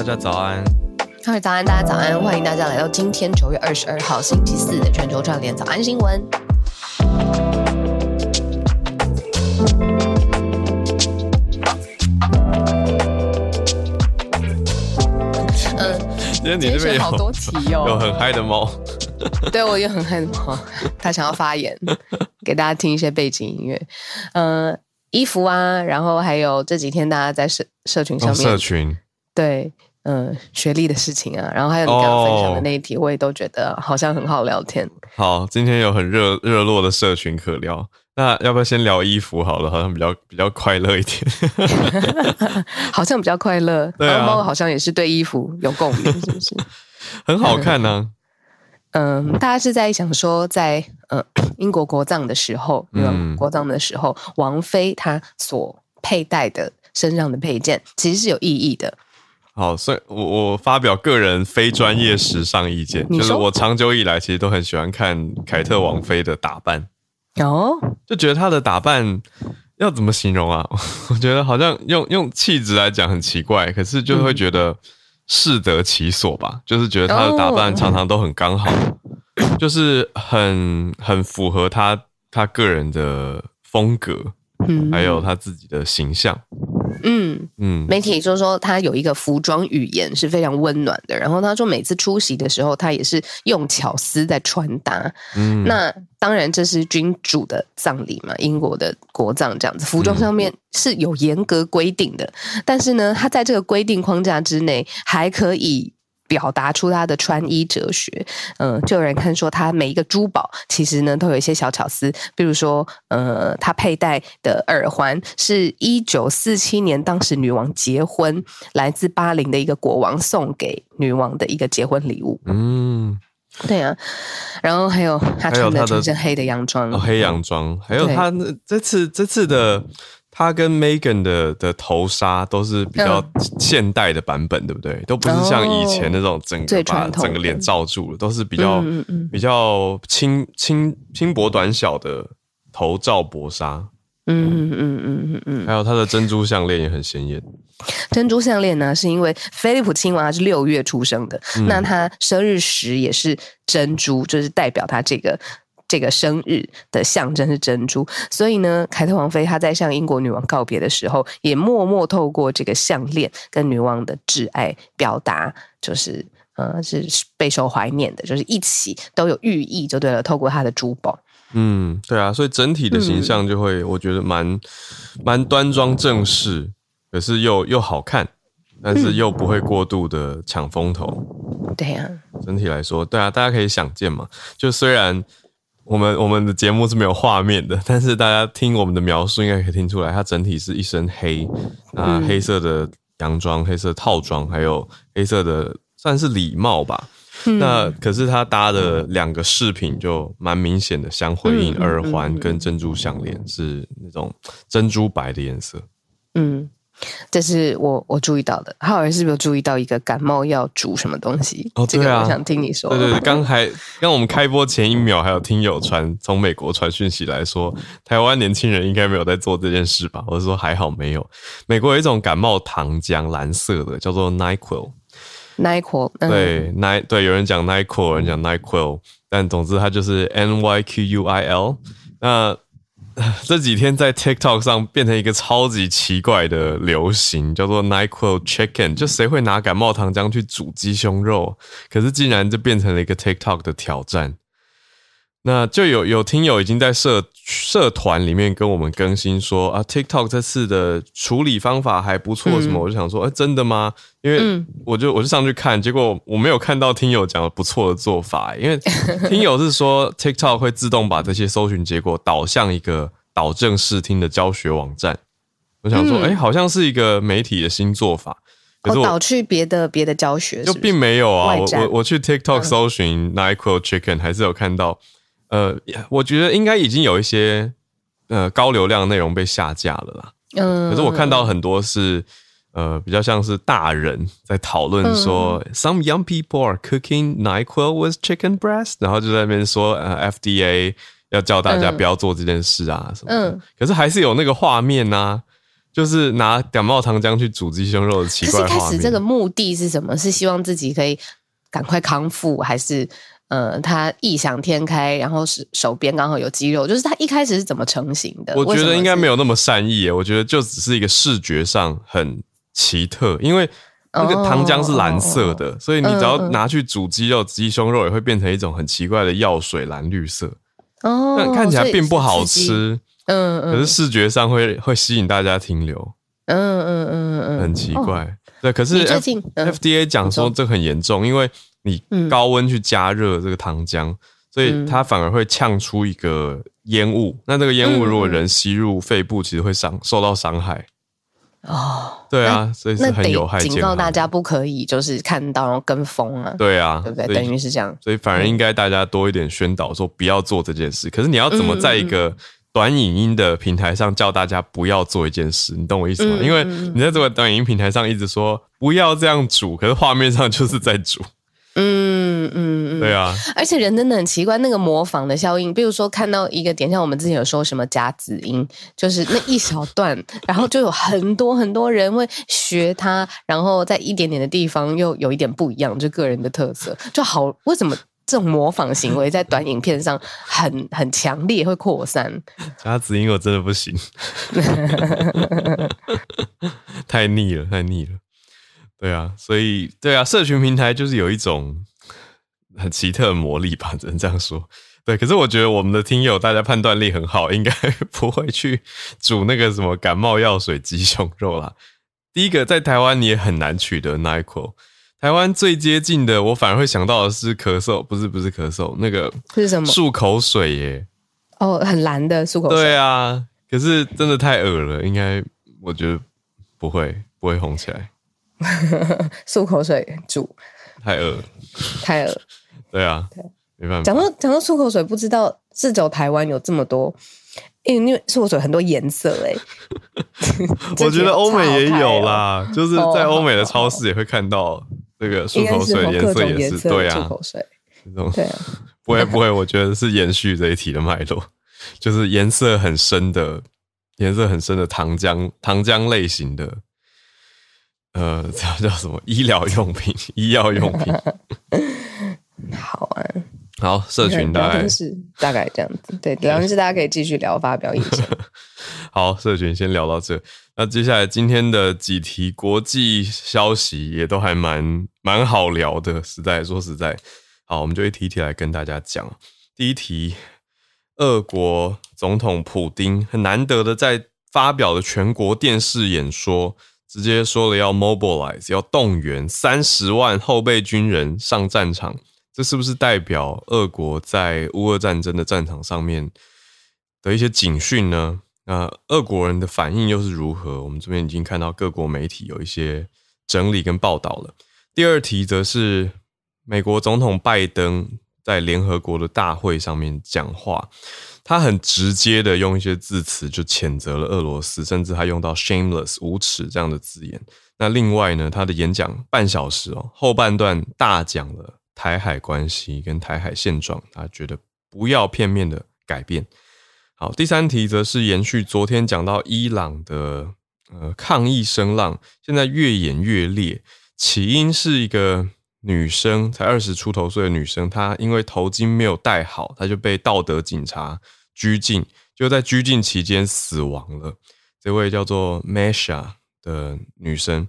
大家早安。各位早安，大家早安，欢迎大家来到今天九月二十二号星期四的全球串联早安新闻。嗯，今天你这边有好多题哦，有很嗨的猫。对，我也很嗨的猫，他想要发言，给大家听一些背景音乐。嗯、呃，衣服啊，然后还有这几天大家在社社群上面，哦、社群对。嗯、呃，学历的事情啊，然后还有你刚刚分享的那一题，我也都觉得好像很好聊天。好，今天有很热热络的社群可聊，那要不要先聊衣服好了？好像比较比较快乐一点，好像比较快乐。对啊，猫好像也是对衣服有共鸣，是不是？很好看呢、啊。嗯，大家是在想说在，在呃英国国葬的时候，嗯，国葬的时候，王菲她所佩戴的身上的配件，其实是有意义的。好，所以我我发表个人非专业时尚意见，就是我长久以来其实都很喜欢看凯特王妃的打扮，哦，就觉得她的打扮要怎么形容啊？我觉得好像用用气质来讲很奇怪，可是就会觉得适得其所吧，就是觉得她的打扮常常都很刚好，就是很很符合她她个人的风格，还有她自己的形象。嗯嗯，媒体就说他有一个服装语言是非常温暖的，然后他说每次出席的时候，他也是用巧思在穿搭。嗯，那当然这是君主的葬礼嘛，英国的国葬这样子，服装上面是有严格规定的，但是呢，他在这个规定框架之内还可以。表达出他的穿衣哲学，嗯、呃，就有人看说他每一个珠宝其实呢都有一些小巧思，比如说，呃，他佩戴的耳环是一九四七年当时女王结婚，来自巴林的一个国王送给女王的一个结婚礼物。嗯，对啊，然后还有他穿的全身黑的洋装，哦，黑洋装，还有他这次这次的。他跟 Meghan 的的头纱都是比较现代的版本，嗯、对不对？都不是像以前那种整个把整个脸罩住了，都是比较嗯嗯比较轻轻轻薄短小的头罩薄纱。嗯嗯嗯嗯嗯，还有他的珍珠项链也很鲜艳。珍珠项链呢，是因为菲利普亲王他是六月出生的，嗯、那他生日时也是珍珠，就是代表他这个。这个生日的象征是珍珠，所以呢，凯特王妃她在向英国女王告别的时候，也默默透过这个项链跟女王的挚爱表达，就是呃是备受怀念的，就是一起都有寓意，就对了。透过她的珠宝，嗯，对啊，所以整体的形象就会，我觉得蛮蛮端庄正式，可是又又好看，但是又不会过度的抢风头。对啊，整体来说，对啊，大家可以想见嘛，就虽然。我们我们的节目是没有画面的，但是大家听我们的描述，应该可以听出来，它整体是一身黑啊，黑色的洋装、黑色套装，还有黑色的算是礼帽吧。嗯、那可是他搭的两个饰品就蛮明显的相回应，耳环跟珍珠项链是那种珍珠白的颜色。嗯。这是我我注意到的，浩尔是不是有注意到一个感冒药煮什么东西？哦，对啊，这个我想听你说。对对对，刚才刚我们开播前一秒，还有听友传从美国传讯息来说，台湾年轻人应该没有在做这件事吧？我是说还好没有。美国有一种感冒糖浆，蓝色的，叫做 Nyquil。Nyquil，对，Ny 对，有人讲 Nyquil，有人讲 Nyquil，但总之它就是 N Y Q U I L。那 这几天在 TikTok 上变成一个超级奇怪的流行，叫做 NyQuil Chicken，就谁会拿感冒糖浆去煮鸡胸肉？可是竟然就变成了一个 TikTok 的挑战。那就有有听友已经在社社团里面跟我们更新说啊，TikTok 这次的处理方法还不错，什么？嗯、我就想说，哎、欸，真的吗？因为我就我就上去看，结果我没有看到听友讲的不错的做法，因为 听友是说 TikTok 会自动把这些搜寻结果导向一个导正视听的教学网站。我想说，哎、欸，好像是一个媒体的新做法，可是我、哦、导去别的别的教学是是，就并没有啊。我我我去 TikTok 搜寻 NyQuil Chicken，还是有看到。呃，我觉得应该已经有一些呃高流量内容被下架了啦。嗯，可是我看到很多是呃比较像是大人在讨论说、嗯、，Some young people are cooking Nyquil with chicken breast，然后就在那边说呃 FDA 要教大家不要做这件事啊什么的。嗯，可是还是有那个画面呐、啊，就是拿感冒糖浆去煮鸡胸肉的奇怪画面。开始这个目的是什么？是希望自己可以赶快康复，还是呃，他异想天开，然后是手边刚好有鸡肉？就是他一开始是怎么成型的？我觉得应该没有那么善意耶，我觉得就只是一个视觉上很奇特，因为那个糖浆是蓝色的，哦、所以你只要拿去煮鸡肉、鸡胸肉，也会变成一种很奇怪的药水蓝绿色。哦，但看起来并不好吃。嗯，可是视觉上会会吸引大家停留，嗯嗯嗯嗯，很奇怪，哦、对。可是 F,、嗯、FDA 讲说这很严重，因为你高温去加热这个糖浆，嗯、所以它反而会呛出一个烟雾。那这个烟雾如果人吸入肺部，其实会伤受到伤害。哦，对啊，所以是很有害。警告大家不可以就是看到然后跟风啊。对啊，对不对？等于是这样，所以反而应该大家多一点宣导，说不要做这件事。可是你要怎么在一个短影音的平台上叫大家不要做一件事，你懂我意思吗？嗯、因为你在这个短影音平台上一直说不要这样煮，可是画面上就是在煮。嗯嗯嗯，对啊。而且人真的很奇怪，那个模仿的效应，比如说看到一个点，像我们之前有说什么夹子音，就是那一小段，然后就有很多很多人会学他，然后在一点点的地方又有一点不一样，就个人的特色，就好。为什么？这种模仿行为在短影片上很很强烈，会扩散。夹子音我真的不行，太腻了，太腻了。对啊，所以对啊，社群平台就是有一种很奇特的魔力吧，只能这样说。对，可是我觉得我们的听友大家判断力很好，应该 不会去煮那个什么感冒药水鸡胸肉啦。第一个，在台湾你也很难取得 NyQuil。台湾最接近的，我反而会想到的是咳嗽，不是不是咳嗽，那个是什么？漱口水耶。哦，很蓝的漱口水。对啊，可是真的太恶了，应该我觉得不会不会红起来。漱口水煮太恶，太恶。对啊，对，没办法。讲到讲到漱口水，不知道是走台湾有这么多。因为漱口水很多颜色 哎，我觉得欧美也有啦，就是在欧美的超市也会看到这个漱口水颜色也是对啊，漱口水这种对啊，不会不会，我觉得是延续这一题的脉络，就是颜色很深的颜色很深的糖浆糖浆类型的，呃，叫叫什么医疗用品、医药用品，好啊。好，社群大概是大概这样子。对，聊天室大家可以继续聊，发表意见。好，社群先聊到这。那接下来今天的几题国际消息也都还蛮蛮好聊的，实在说实在。好，我们就一题一题来跟大家讲。第一题，俄国总统普丁很难得的在发表了全国电视演说，直接说了要 mobilize，要动员三十万后备军人上战场。这是不是代表俄国在乌俄战争的战场上面的一些警讯呢？那俄国人的反应又是如何？我们这边已经看到各国媒体有一些整理跟报道了。第二题则是美国总统拜登在联合国的大会上面讲话，他很直接的用一些字词就谴责了俄罗斯，甚至还用到 shameless 无耻这样的字眼。那另外呢，他的演讲半小时哦，后半段大讲了。台海关系跟台海现状，他觉得不要片面的改变。好，第三题则是延续昨天讲到伊朗的呃抗议声浪，现在越演越烈。起因是一个女生，才二十出头岁的女生，她因为头巾没有戴好，她就被道德警察拘禁，就在拘禁期间死亡了。这位叫做 Masha。的女生，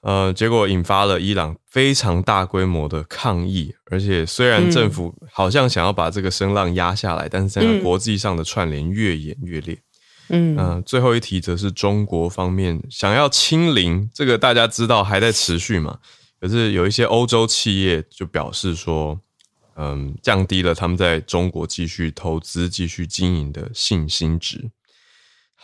呃，结果引发了伊朗非常大规模的抗议，而且虽然政府好像想要把这个声浪压下来，嗯、但是在国际上的串联越演越烈。嗯，呃，最后一题则是中国方面想要清零，这个大家知道还在持续嘛？可是有一些欧洲企业就表示说，嗯，降低了他们在中国继续投资、继续经营的信心值。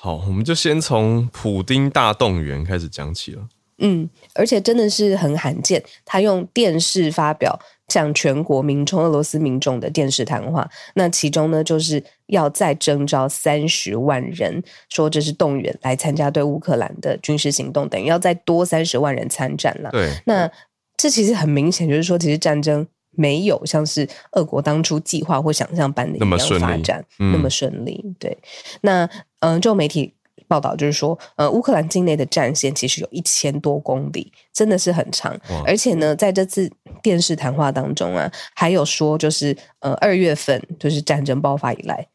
好，我们就先从普丁大动员开始讲起了。嗯，而且真的是很罕见，他用电视发表向全国民众、俄罗斯民众的电视谈话。那其中呢，就是要再征召三十万人，说这是动员来参加对乌克兰的军事行动，等于要再多三十万人参战了。对，那这其实很明显，就是说，其实战争。没有像是俄国当初计划或想象般的一样发展那么顺利，嗯、那么顺利。对，那嗯，就媒体报道就是说，呃，乌克兰境内的战线其实有一千多公里，真的是很长。而且呢，在这次电视谈话当中啊，还有说，就是呃，二月份就是战争爆发以来，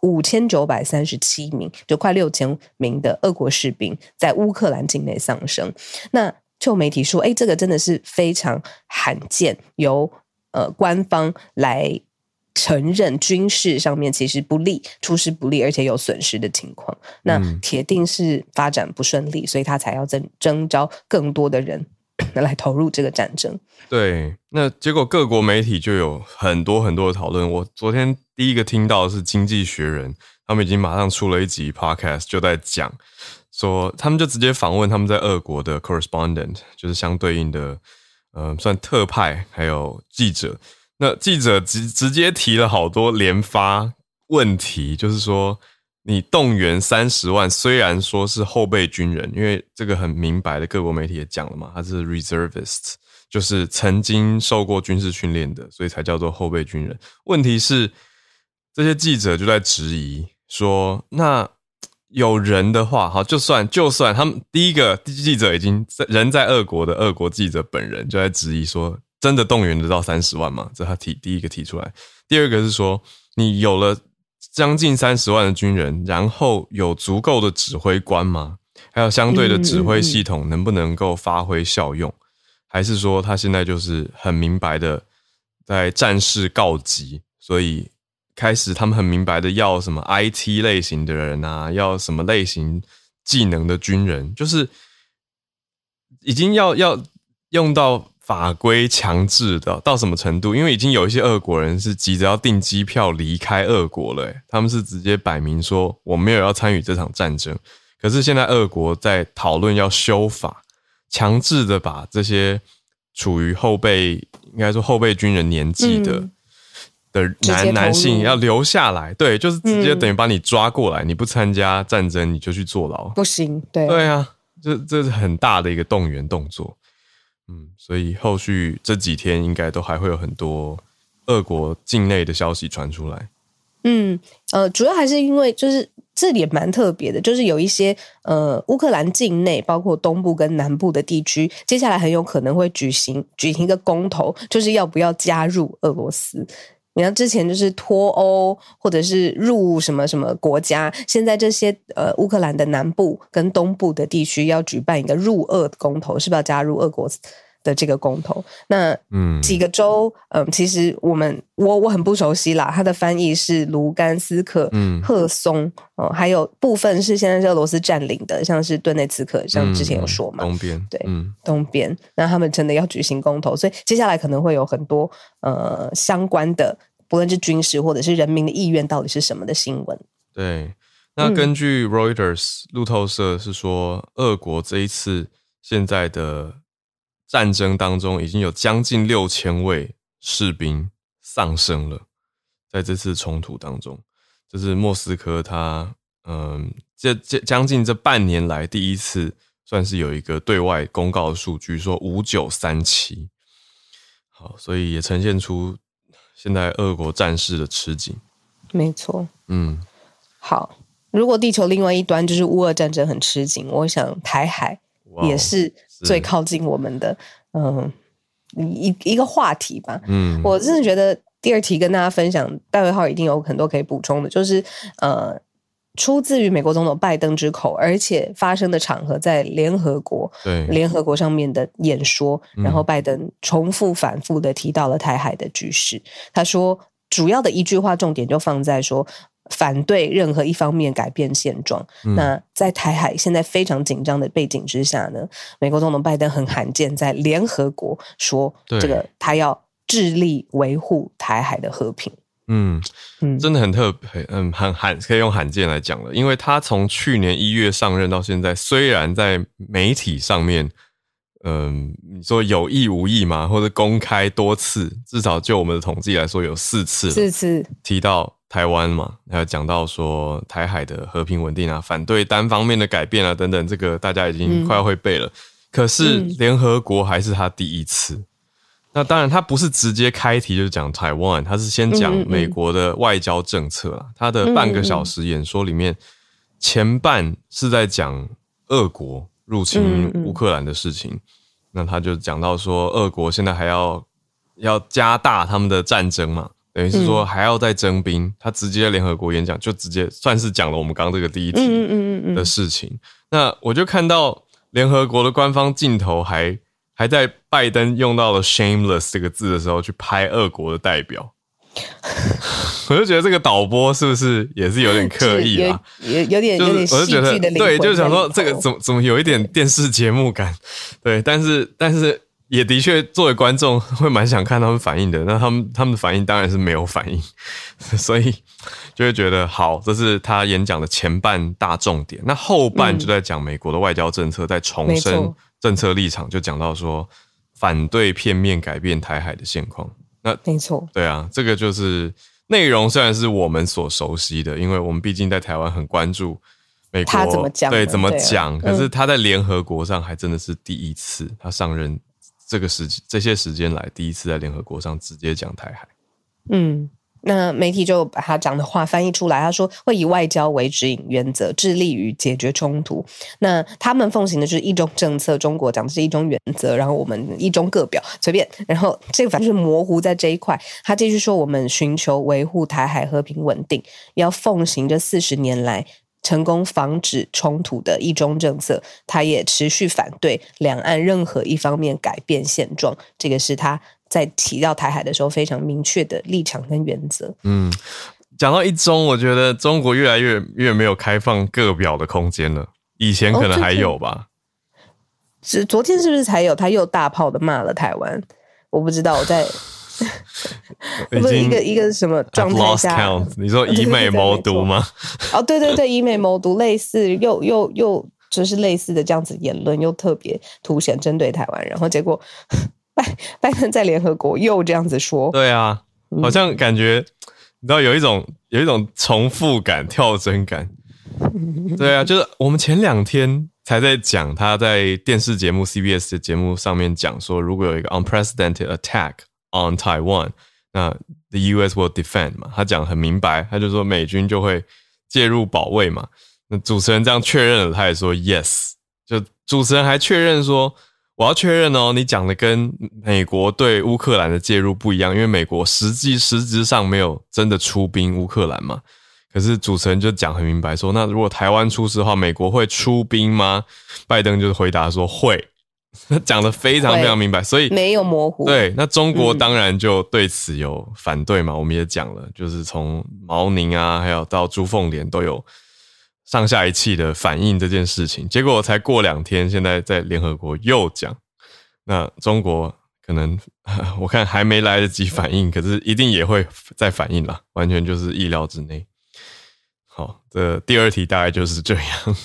五千九百三十七名，就快六千名的俄国士兵在乌克兰境内丧生。那就媒体说，哎，这个真的是非常罕见，由呃官方来。承认军事上面其实不利，出师不利，而且有损失的情况，那铁定是发展不顺利，所以他才要征征召更多的人 来投入这个战争。对，那结果各国媒体就有很多很多的讨论。我昨天第一个听到的是《经济学人》，他们已经马上出了一集 podcast，就在讲说，他们就直接访问他们在俄国的 correspondent，就是相对应的，呃，算特派，还有记者。那记者直直接提了好多连发问题，就是说，你动员三十万，虽然说是后备军人，因为这个很明白的，各国媒体也讲了嘛，他是 reservists，就是曾经受过军事训练的，所以才叫做后备军人。问题是，这些记者就在质疑说，那有人的话，好，就算就算他们第一个记者已经在人在俄国的俄国记者本人就在质疑说。真的动员得到三十万吗？这他提第一个提出来。第二个是说，你有了将近三十万的军人，然后有足够的指挥官吗？还有相对的指挥系统能不能够发挥效用？还是说他现在就是很明白的在战事告急，所以开始他们很明白的要什么 IT 类型的人啊，要什么类型技能的军人，就是已经要要用到。法规强制的到什么程度？因为已经有一些俄国人是急着要订机票离开俄国了，他们是直接摆明说我没有要参与这场战争。可是现在俄国在讨论要修法，强制的把这些处于后备，应该说后备军人年纪的、的男男性要留下来，对，就是直接等于把你抓过来，嗯、你不参加战争你就去坐牢，不行，对，对啊，这这是很大的一个动员动作。嗯，所以后续这几天应该都还会有很多俄国境内的消息传出来。嗯，呃，主要还是因为就是这里也蛮特别的，就是有一些呃乌克兰境内，包括东部跟南部的地区，接下来很有可能会举行举行一个公投，就是要不要加入俄罗斯。你看，之前就是脱欧，或者是入什么什么国家，现在这些呃乌克兰的南部跟东部的地区要举办一个入俄公投，是不是要加入俄国的这个公投？那嗯，几个州，嗯、呃，其实我们我我很不熟悉啦，它的翻译是卢甘斯克、嗯，赫松，哦、呃，还有部分是现在是俄罗斯占领的，像是顿内茨克，像之前有说嘛，嗯、东边，对，嗯、东边，那他们真的要举行公投，所以接下来可能会有很多呃相关的。不论是军事或者是人民的意愿到底是什么的新闻？对，那根据 Reuters 路透社是说，俄国这一次现在的战争当中，已经有将近六千位士兵丧生了，在这次冲突当中，这是莫斯科它嗯，这这将近这半年来第一次算是有一个对外公告的数据，说五九三七。好，所以也呈现出。现在俄国战事的吃紧，没错。嗯，好。如果地球另外一端就是乌俄战争很吃紧，我想台海也是最靠近我们的，嗯，一一个话题吧。嗯，我真的觉得第二题跟大家分享，戴维浩一定有很多可以补充的，就是呃。出自于美国总统拜登之口，而且发生的场合在联合国，对联合国上面的演说，然后拜登重复反复的提到了台海的局势。他说，主要的一句话重点就放在说反对任何一方面改变现状。嗯。那在台海现在非常紧张的背景之下呢，美国总统拜登很罕见在联合国说这个他要致力维护台海的和平。嗯，真的很特别，嗯，很罕，可以用罕见来讲了。因为他从去年一月上任到现在，虽然在媒体上面，嗯，你说有意无意嘛，或者公开多次，至少就我们的统计来说，有四次，四次提到台湾嘛，还有讲到说台海的和平稳定啊，反对单方面的改变啊，等等，这个大家已经快要会背了。嗯、可是联合国还是他第一次。那当然，他不是直接开题就讲台湾，他是先讲美国的外交政策啦。他的半个小时演说里面前半是在讲俄国入侵乌克兰的事情，那他就讲到说，俄国现在还要要加大他们的战争嘛，等于是说还要再征兵。嗯、他直接在联合国演讲，就直接算是讲了我们刚刚这个第一题的事情。那我就看到联合国的官方镜头还还在拜登用到了 “shameless” 这个字的时候去拍俄国的代表。我就觉得这个导播是不是也是有点刻意啊？有有点有点戏剧的灵魂。对，就是想说这个怎么怎么有一点电视节目感。对，但是但是也的确作为观众会蛮想看他们反应的。那他们他们的反应当然是没有反应，所以就会觉得好，这是他演讲的前半大重点。那后半就在讲美国的外交政策，在重申政策立场，就讲到说反对片面改变台海的现况。那没错，对啊，这个就是内容，虽然是我们所熟悉的，因为我们毕竟在台湾很关注美国他怎么讲，对怎么讲，可是他在联合国上还真的是第一次，他上任这个时这些时间来第一次在联合国上直接讲台海，嗯。那媒体就把他讲的话翻译出来，他说会以外交为指引原则，致力于解决冲突。那他们奉行的就是一中政策，中国讲的是一中原则，然后我们一中各表随便。然后这个反正是模糊在这一块。他继续说，我们寻求维护台海和平稳定，要奉行这四十年来成功防止冲突的一中政策。他也持续反对两岸任何一方面改变现状。这个是他。在提到台海的时候，非常明确的立场跟原则。嗯，讲到一中，我觉得中国越来越越没有开放各表的空间了。以前可能还有吧。是、哦、昨天是不是才有？他又大炮的骂了台湾。我不知道我在。不是一个一个什么状态下？你说以美谋独吗？哦，对对对，以美谋独，类似又又又就是类似的这样子言论，又特别凸显针对台湾，然后结果。拜拜登在联合国又这样子说，对啊，好像感觉你知道有一种有一种重复感、跳针感。对啊，就是我们前两天才在讲他在电视节目 CBS 的节目上面讲说，如果有一个 unprecedented attack on Taiwan，那 the US will defend 嘛，他讲很明白，他就说美军就会介入保卫嘛。那主持人这样确认了，他也说 yes，就主持人还确认说。我要确认哦，你讲的跟美国对乌克兰的介入不一样，因为美国实际实质上没有真的出兵乌克兰嘛。可是主持人就讲很明白说，那如果台湾出事的话，美国会出兵吗？拜登就是回答说会，讲的非常非常明白，所以没有模糊。对，那中国当然就对此有反对嘛。嗯、我们也讲了，就是从毛宁啊，还有到朱凤莲都有。上下一气的反应这件事情，结果才过两天，现在在联合国又讲，那中国可能 我看还没来得及反应，可是一定也会再反应啦，完全就是意料之内。好，这第二题大概就是这样。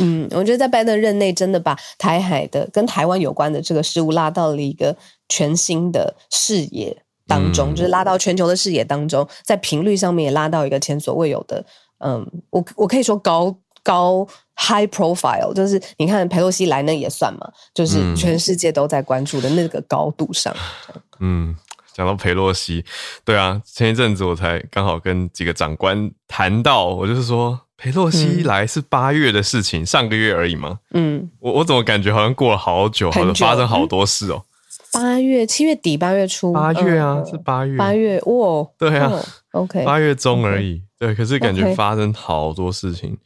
嗯，我觉得在拜登任内，真的把台海的跟台湾有关的这个事物拉到了一个全新的视野当中，嗯、就是拉到全球的视野当中，在频率上面也拉到一个前所未有的。嗯，我我可以说高高 high profile，就是你看佩洛西来那也算嘛，就是全世界都在关注的那个高度上。嗯，讲到裴洛西，对啊，前一阵子我才刚好跟几个长官谈到，我就是说裴洛西来是八月的事情，嗯、上个月而已嘛。嗯，我我怎么感觉好像过了好久，好像发生好多事哦。八月、七月底、八月初、八月啊，是八月，八月哇，对啊，OK，八月中而已。对，可是感觉发生好多事情.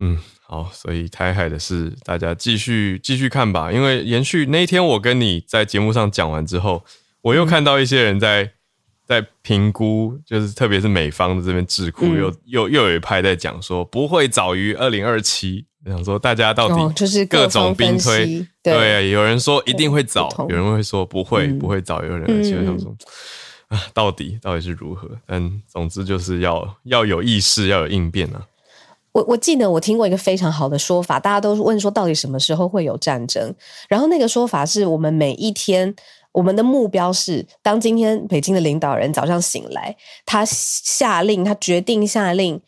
嗯，好，所以台海的事，大家继续继续看吧。因为延续那一天，我跟你在节目上讲完之后，我又看到一些人在在评估，就是特别是美方的这边智库，又又又有一派在讲说不会早于二零二七，想说大家到底就是各种兵推，对，有人说一定会早，有人会说不会不会早于二零二七，我想说。啊，到底到底是如何？但总之就是要要有意识，要有应变啊！我我记得我听过一个非常好的说法，大家都问说到底什么时候会有战争？然后那个说法是我们每一天，我们的目标是，当今天北京的领导人早上醒来，他下令，他决定下令，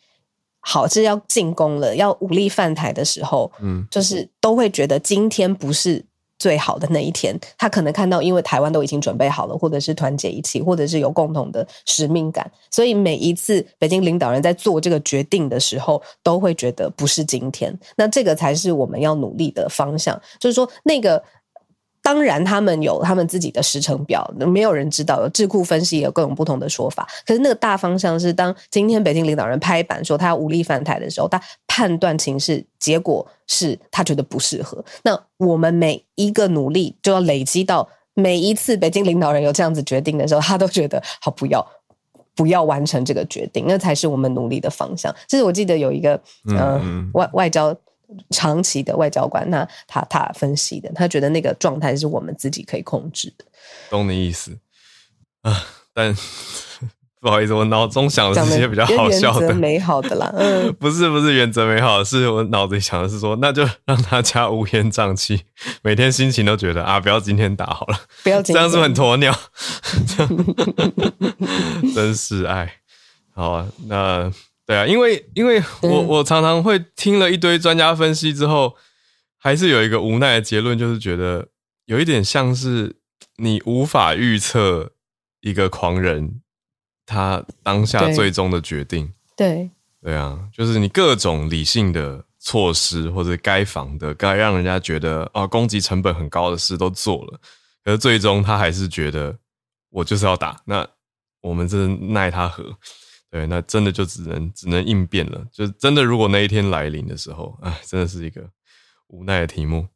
好，是要进攻了，要武力犯台的时候，嗯，就是都会觉得今天不是。最好的那一天，他可能看到，因为台湾都已经准备好了，或者是团结一起，或者是有共同的使命感，所以每一次北京领导人在做这个决定的时候，都会觉得不是今天。那这个才是我们要努力的方向，就是说那个。当然，他们有他们自己的时程表，没有人知道。有智库分析也有各种不同的说法。可是那个大方向是，当今天北京领导人拍板说他要武力犯台的时候，他判断情势，结果是他觉得不适合。那我们每一个努力就要累积到每一次北京领导人有这样子决定的时候，他都觉得好，不要不要完成这个决定，那才是我们努力的方向。这是我记得有一个呃外外交。长期的外交官，那他他分析的，他觉得那个状态是我们自己可以控制的。懂你意思啊？但 不好意思，我脑中想的是些比较好笑的、美好的啦。嗯，不是不是原则美好，是我脑子里想的是说，那就让大家乌烟瘴气，每天心情都觉得啊，不要今天打好了，不要这样是不是很鸵鸟，真是爱。好啊，那。对啊，因为因为我我常常会听了一堆专家分析之后，还是有一个无奈的结论，就是觉得有一点像是你无法预测一个狂人他当下最终的决定。对对啊，就是你各种理性的措施或者该防的、该让人家觉得啊攻击成本很高的事都做了，可是最终他还是觉得我就是要打，那我们真的奈他何？对，那真的就只能只能应变了。就真的，如果那一天来临的时候，哎，真的是一个无奈的题目。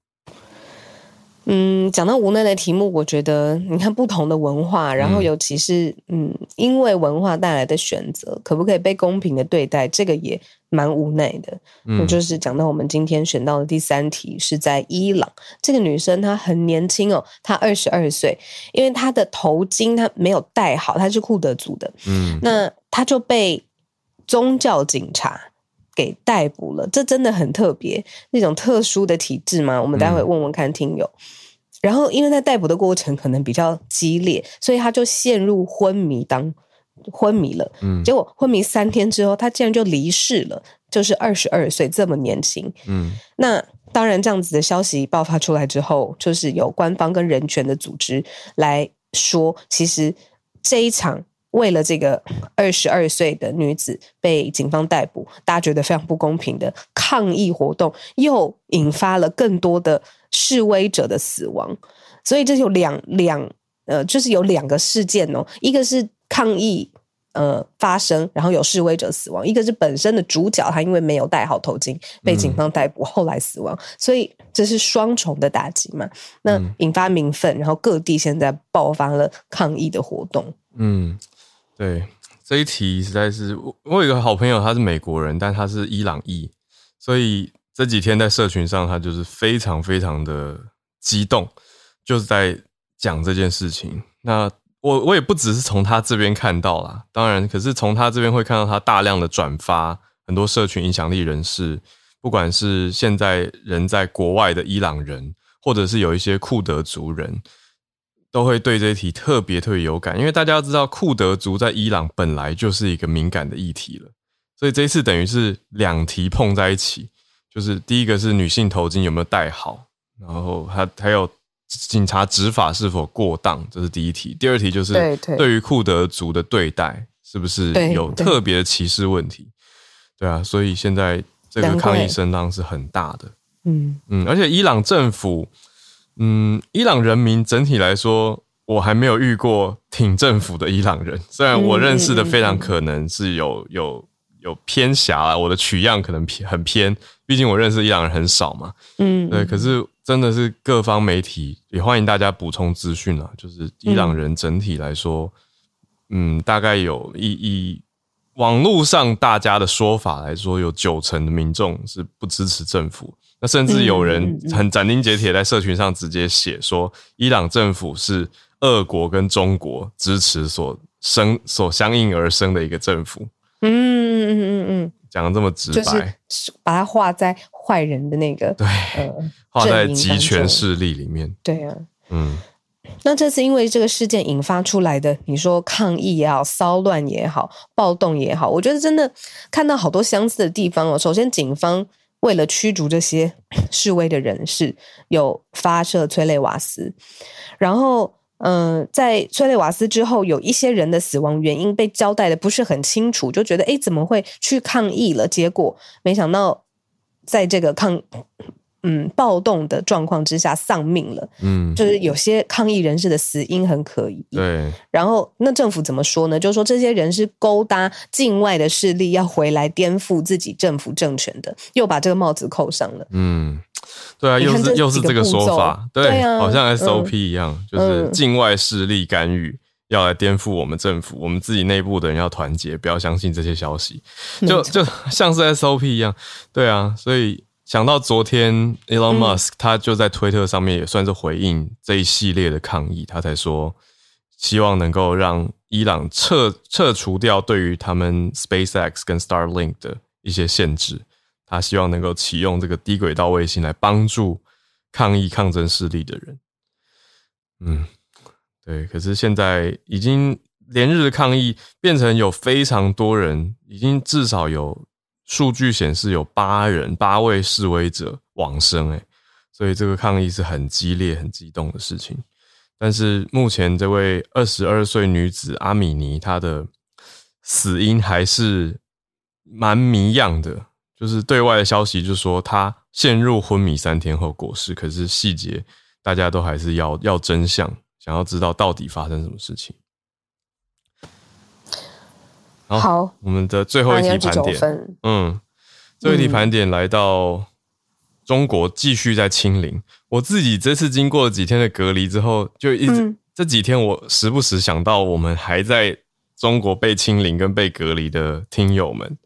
嗯，讲到无奈的题目，我觉得你看不同的文化，然后尤其是嗯，嗯，因为文化带来的选择，可不可以被公平的对待，这个也蛮无奈的。嗯，就是讲到我们今天选到的第三题是在伊朗，这个女生她很年轻哦，她二十二岁，因为她的头巾她没有戴好，她是库德族的，嗯，那她就被宗教警察给逮捕了，这真的很特别，那种特殊的体质嘛？我们待会问问看听友。嗯、然后，因为在逮捕的过程可能比较激烈，所以他就陷入昏迷当昏迷了。嗯，结果昏迷三天之后，他竟然就离世了，就是二十二岁这么年轻。嗯，那当然，这样子的消息爆发出来之后，就是有官方跟人权的组织来说，其实这一场。为了这个二十二岁的女子被警方逮捕，大家觉得非常不公平的抗议活动，又引发了更多的示威者的死亡。所以这有两两呃，就是有两个事件哦，一个是抗议呃发生，然后有示威者死亡；一个是本身的主角他因为没有戴好头巾被警方逮捕，后来死亡。所以这是双重的打击嘛？那引发民愤，然后各地现在爆发了抗议的活动。嗯。对，这一题实在是我，我有一个好朋友，他是美国人，但他是伊朗裔，所以这几天在社群上，他就是非常非常的激动，就是在讲这件事情。那我我也不只是从他这边看到啦，当然，可是从他这边会看到他大量的转发，很多社群影响力人士，不管是现在人在国外的伊朗人，或者是有一些库德族人。都会对这一题特别特别有感，因为大家要知道，库德族在伊朗本来就是一个敏感的议题了，所以这一次等于是两题碰在一起，就是第一个是女性头巾有没有戴好，然后还还有警察执法是否过当，这是第一题。第二题就是对于库德族的对待是不是有特别的歧视问题？对，对啊，所以现在这个抗议声浪是很大的。嗯嗯，而且伊朗政府。嗯，伊朗人民整体来说，我还没有遇过挺政府的伊朗人。虽然我认识的非常可能是有有有偏狭啊，我的取样可能偏很偏，毕竟我认识伊朗人很少嘛。嗯，对。可是真的是各方媒体也欢迎大家补充资讯啊。就是伊朗人整体来说，嗯，大概有以以网络上大家的说法来说，有九成的民众是不支持政府。那甚至有人很斩钉截铁在社群上直接写说，伊朗政府是俄国跟中国支持所生所相应而生的一个政府。嗯嗯嗯嗯嗯，讲的这么直白，就是把它画在坏人的那个对，画在极权势力里面。对啊，嗯。那这次因为这个事件引发出来的，你说抗议也好，骚乱也好，暴动也好，我觉得真的看到好多相似的地方哦。首先，警方。为了驱逐这些 示威的人士，有发射催泪瓦斯，然后。嗯、在催泪瓦斯之后，有一些人的死亡原因被交代的不是很清楚，就觉得诶，怎么会去抗议了？结果没想到，在这个抗嗯暴动的状况之下丧命了。嗯，就是有些抗议人士的死因很可疑。对，然后那政府怎么说呢？就是说这些人是勾搭境外的势力，要回来颠覆自己政府政权的，又把这个帽子扣上了。嗯。对啊，又是又是这个说法，对，好像 SOP 一样，嗯、就是境外势力干预，嗯、要来颠覆我们政府，我们自己内部的人要团结，不要相信这些消息，就就像是 SOP 一样，对啊，所以想到昨天 Elon Musk 他就在推特上面也算是回应这一系列的抗议，他才说希望能够让伊朗撤撤除掉对于他们 SpaceX 跟 Starlink 的一些限制。他希望能够启用这个低轨道卫星来帮助抗议抗争势力的人。嗯，对。可是现在已经连日的抗议变成有非常多人，已经至少有数据显示有八人八位示威者往生。诶，所以这个抗议是很激烈、很激动的事情。但是目前这位二十二岁女子阿米尼，她的死因还是蛮谜样的。就是对外的消息，就说她陷入昏迷三天后过世。可是细节大家都还是要要真相，想要知道到底发生什么事情。好，好，我们的最后一题盘点，嗯，最后一题盘点来到中国继续在清零。嗯、我自己这次经过了几天的隔离之后，就一直、嗯、这几天我时不时想到我们还在中国被清零跟被隔离的听友们。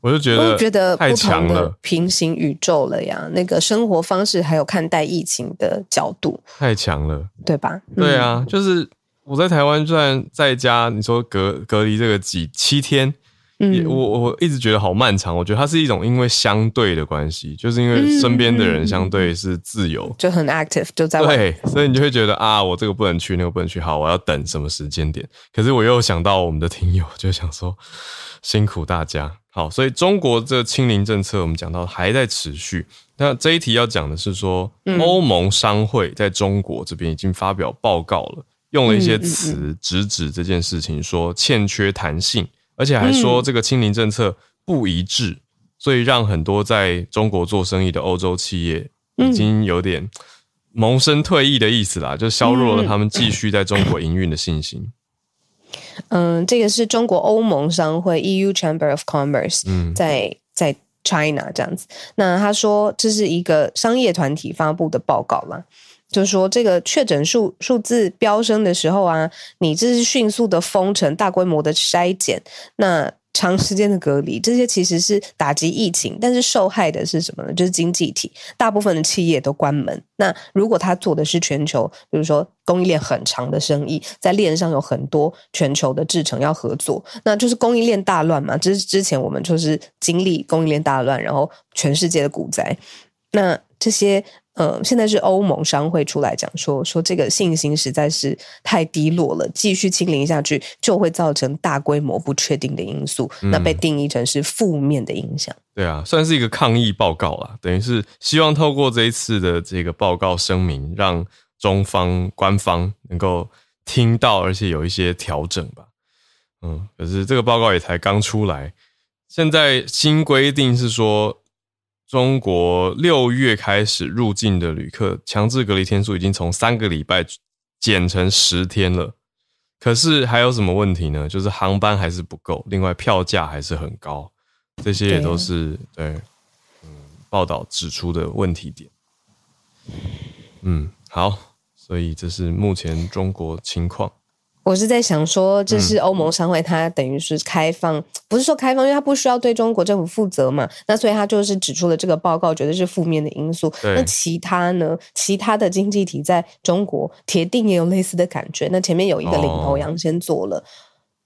我就觉得，觉得太强了，平行宇宙了呀！那个生活方式还有看待疫情的角度，太强了，对吧？对啊，就是我在台湾，虽然在家，你说隔隔离这个几七天，嗯，我我一直觉得好漫长。我觉得它是一种因为相对的关系，就是因为身边的人相对是自由，就很 active，就在对，所以你就会觉得啊，我这个不能去，那个不能去，好，我要等什么时间点？可是我又想到我们的听友，就想说辛苦大家。好，所以中国这清零政策，我们讲到还在持续。那这一题要讲的是说，欧盟商会在中国这边已经发表报告了，用了一些词直指这件事情，说欠缺弹性，而且还说这个清零政策不一致，所以让很多在中国做生意的欧洲企业已经有点萌生退役的意思啦，就削弱了他们继续在中国营运的信心。嗯，这个是中国欧盟商会 EU Chamber of Commerce 在在 China 这样子。那他说这是一个商业团体发布的报告嘛，就是说这个确诊数数字飙升的时候啊，你这是迅速的封城、大规模的筛检，那。长时间的隔离，这些其实是打击疫情，但是受害的是什么呢？就是经济体，大部分的企业都关门。那如果他做的是全球，比如说供应链很长的生意，在链上有很多全球的制程要合作，那就是供应链大乱嘛。这是之前我们就是经历供应链大乱，然后全世界的股灾，那这些。嗯，现在是欧盟商会出来讲说，说这个信心实在是太低落了，继续清零下去就会造成大规模不确定的因素，嗯、那被定义成是负面的影响。对啊，算是一个抗议报告啦，等于是希望透过这一次的这个报告声明，让中方官方能够听到，而且有一些调整吧。嗯，可是这个报告也才刚出来，现在新规定是说。中国六月开始入境的旅客强制隔离天数已经从三个礼拜减成十天了，可是还有什么问题呢？就是航班还是不够，另外票价还是很高，这些也都是对，对，嗯，报道指出的问题点。嗯，好，所以这是目前中国情况。我是在想说，这是欧盟商会，它等于是开放，嗯、不是说开放，因为它不需要对中国政府负责嘛。那所以它就是指出了这个报告，觉得是负面的因素。那其他呢？其他的经济体在中国铁定也有类似的感觉。那前面有一个领头羊先做了，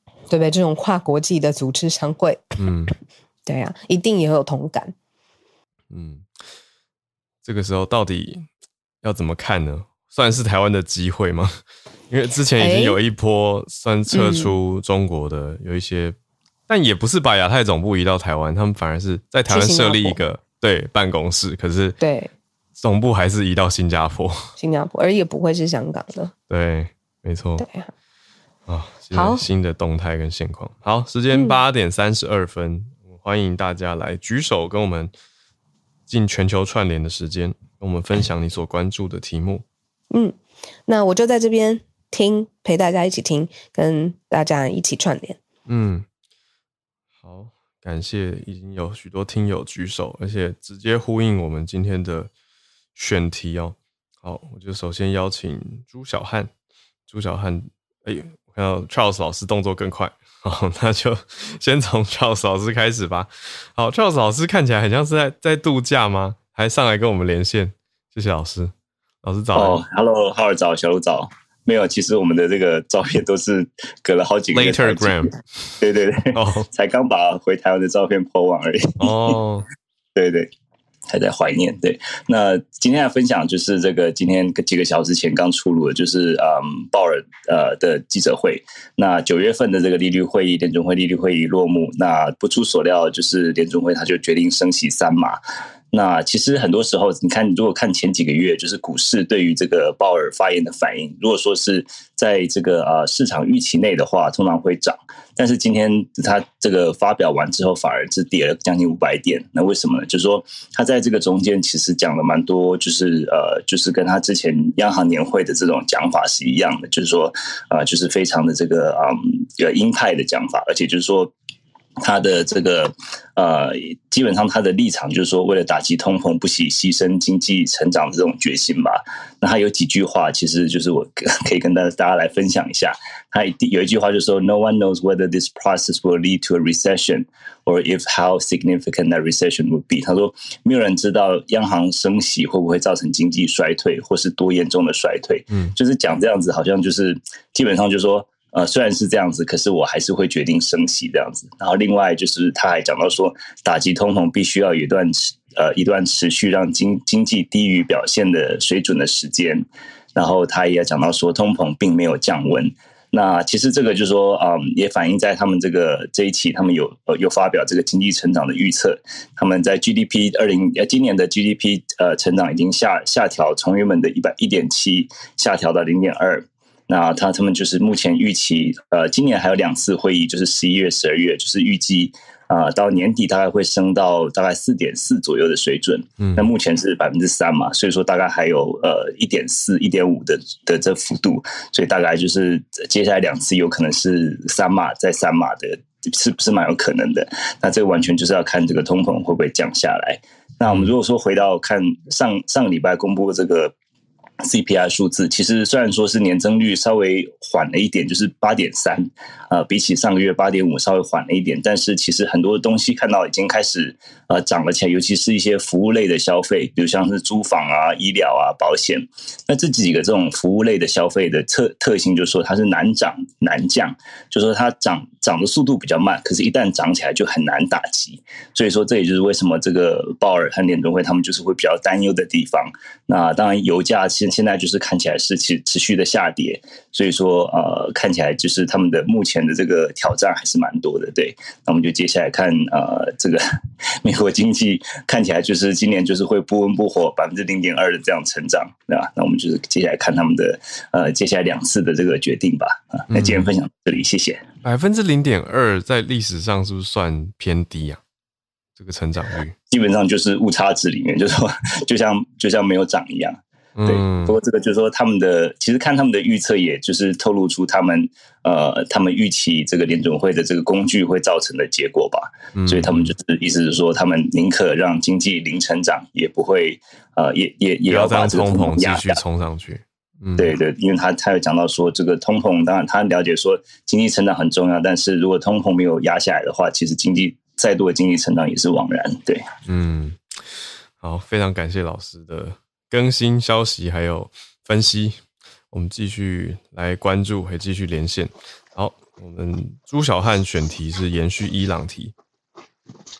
哦、对不对？这种跨国际的组织商会，嗯，对呀、啊，一定也有同感。嗯，这个时候到底要怎么看呢？算是台湾的机会吗？因为之前已经有一波算撤出中国的有一些，但也不是把亚太总部移到台湾，他们反而是在台湾设立一个对办公室，可是对总部还是移到新加坡，新加坡，而也不会是香港的。对，没错。对啊。啊，好，新的动态跟现况。好，时间八点三十二分，嗯，欢迎大家来举手跟我们进全球串联的时间，跟我们分享你所关注的题目。嗯，那我就在这边听，陪大家一起听，跟大家一起串联。嗯，好，感谢已经有许多听友举手，而且直接呼应我们今天的选题哦。好，我就首先邀请朱小汉，朱小汉，哎。看到 Charles 老师动作更快，好，那就先从 Charles 老师开始吧。好，Charles 老师看起来很像是在在度假吗？还上来跟我们连线，谢谢老师。老师早。哦，Hello，Howard 早，小鹿早。没有，其实我们的这个照片都是 隔了好几个月。Latergram。对对对，哦，才刚把回台湾的照片 po 完而已。哦，对对。还在怀念，对。那今天来分享就是这个，今天几个小时前刚出炉的，就是嗯，鲍尔呃的记者会。那九月份的这个利率会议，联准会利率会议落幕。那不出所料，就是联准会他就决定升息三码。那其实很多时候，你看，如果看前几个月，就是股市对于这个鲍尔发言的反应，如果说是在这个呃市场预期内的话，通常会涨。但是今天他这个发表完之后，反而是跌了将近五百点。那为什么呢？就是说他在这个中间其实讲了蛮多，就是呃，就是跟他之前央行年会的这种讲法是一样的，就是说呃，就是非常的这个嗯，呃鹰派的讲法，而且就是说。他的这个呃，基本上他的立场就是说，为了打击通膨，不惜牺牲经济成长的这种决心吧。那他有几句话，其实就是我 可以跟大家大家来分享一下。他有一句话就是说：“No one knows whether this process will lead to a recession, or if how significant that recession would be。”他说，没有人知道央行升息会不会造成经济衰退，或是多严重的衰退。嗯，就是讲这样子，好像就是基本上就是说。呃，虽然是这样子，可是我还是会决定升息这样子。然后另外就是他还讲到说，打击通膨必须要有一段持呃一段持续让经经济低于表现的水准的时间。然后他也讲到说，通膨并没有降温。那其实这个就是说，嗯，也反映在他们这个这一期，他们有呃有发表这个经济成长的预测。他们在 GDP 二零呃今年的 GDP 呃成长已经下下调，从原本的一百一点七下调到零点二。那他他们就是目前预期，呃，今年还有两次会议，就是十一月、十二月，就是预计啊，到年底大概会升到大概四点四左右的水准。嗯，那目前是百分之三嘛，所以说大概还有呃一点四、一点五的的这幅度，所以大概就是接下来两次有可能是三码再三码的，是不是蛮有可能的？那这个完全就是要看这个通膨会不会降下来。那我们如果说回到看上上个礼拜公布的这个。CPI 数字其实虽然说是年增率稍微缓了一点，就是八点三，呃，比起上个月八点五稍微缓了一点，但是其实很多东西看到已经开始呃涨了起来，尤其是一些服务类的消费，比如像是租房啊、医疗啊、保险，那这几个这种服务类的消费的特特性，就是说它是难涨难降，就是说它涨涨的速度比较慢，可是一旦涨起来就很难打击，所以说这也就是为什么这个鲍尔和联准会他们就是会比较担忧的地方。那当然油价现现在就是看起来是持持续的下跌，所以说呃看起来就是他们的目前的这个挑战还是蛮多的，对。那我们就接下来看呃这个美国经济看起来就是今年就是会不温不火百分之零点二的这样成长，对吧？那我们就是接下来看他们的呃接下来两次的这个决定吧。啊，那今天分享到这里，谢谢。百分之零点二在历史上是不是算偏低啊？这个成长率基本上就是误差值里面，就是说就像就像没有涨一样。对，不过这个就是说，他们的其实看他们的预测，也就是透露出他们呃，他们预期这个联准会的这个工具会造成的结果吧。所以他们就是意思是说，他们宁可让经济零成长，也不会呃，也也也要把这个通膨继续冲上去。嗯，对对，因为他他有讲到说，这个通膨当然他了解说经济成长很重要，但是如果通膨没有压下来的话，其实经济再多的经济成长也是枉然。对，嗯，好，非常感谢老师的。更新消息还有分析，我们继续来关注，会继续连线。好，我们朱小汉选题是延续伊朗题。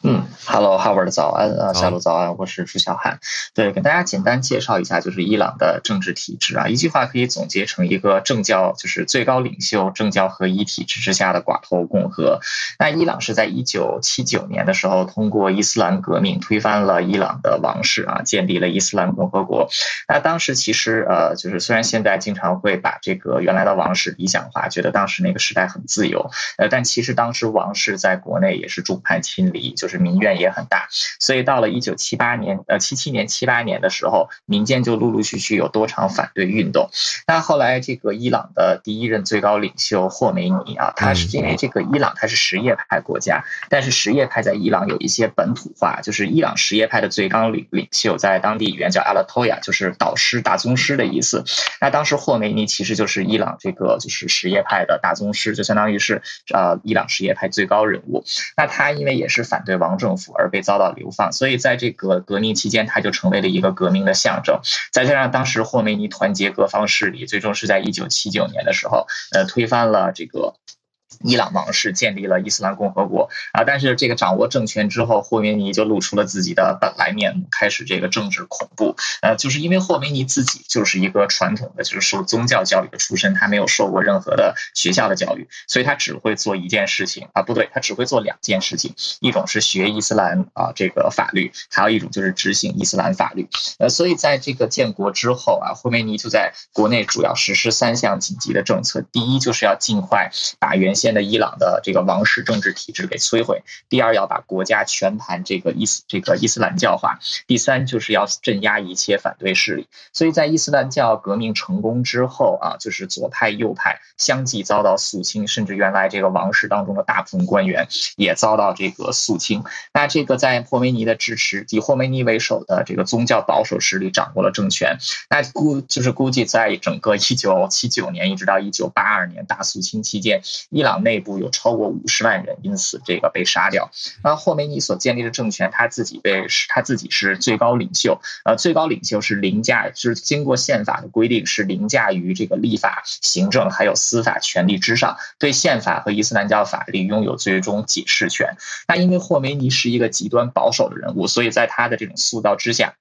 嗯，Hello Howard 早安啊，小路早安，我是朱小涵。对，给大家简单介绍一下，就是伊朗的政治体制啊，一句话可以总结成一个政教就是最高领袖政教合一体制之下的寡头共和。那伊朗是在一九七九年的时候，通过伊斯兰革命推翻了伊朗的王室啊，建立了伊斯兰共和国。那当时其实呃，就是虽然现在经常会把这个原来的王室理想化，觉得当时那个时代很自由，呃，但其实当时王室在国内也是众叛亲离，就是。民怨也很大，所以到了一九七八年，呃，七七年、七八年的时候，民间就陆陆续续有多场反对运动。那后来，这个伊朗的第一任最高领袖霍梅尼啊，他是因为这个伊朗他是什叶派国家，但是什叶派在伊朗有一些本土化，就是伊朗什叶派的最高领领袖在当地语言叫阿拉托亚，就是导师、大宗师的意思。那当时霍梅尼其实就是伊朗这个就是什叶派的大宗师，就相当于是呃伊朗什叶派最高人物。那他因为也是反对。王政府而被遭到流放，所以在这个革命期间，他就成为了一个革命的象征。再加上当时霍梅尼团结各方势力，最终是在一九七九年的时候，呃，推翻了这个。伊朗王室建立了伊斯兰共和国啊，但是这个掌握政权之后，霍梅尼就露出了自己的本来面目，开始这个政治恐怖。呃，就是因为霍梅尼自己就是一个传统的，就是受宗教教育的出身，他没有受过任何的学校的教育，所以他只会做一件事情啊，不对，他只会做两件事情，一种是学伊斯兰啊这个法律，还有一种就是执行伊斯兰法律。呃，所以在这个建国之后啊，霍梅尼就在国内主要实施三项紧急的政策，第一就是要尽快把原先的伊朗的这个王室政治体制给摧毁。第二，要把国家全盘这个伊斯这个伊斯兰教化。第三，就是要镇压一切反对势力。所以在伊斯兰教革命成功之后啊，就是左派右派相继遭到肃清，甚至原来这个王室当中的大部分官员也遭到这个肃清。那这个在霍梅尼的支持，以霍梅尼为首的这个宗教保守势力掌握了政权。那估就是估计在整个一九七九年一直到一九八二年大肃清期间，伊朗内部有超过五十万人因此这个被杀掉。那霍梅尼所建立的政权，他自己被他自己是最高领袖，呃，最高领袖是凌驾，就是经过宪法的规定是凌驾于这个立法、行政还有司法权力之上，对宪法和伊斯兰教法律拥有最终解释权。那因为霍梅尼是一个极端保守的人物，所以在他的这种塑造之下。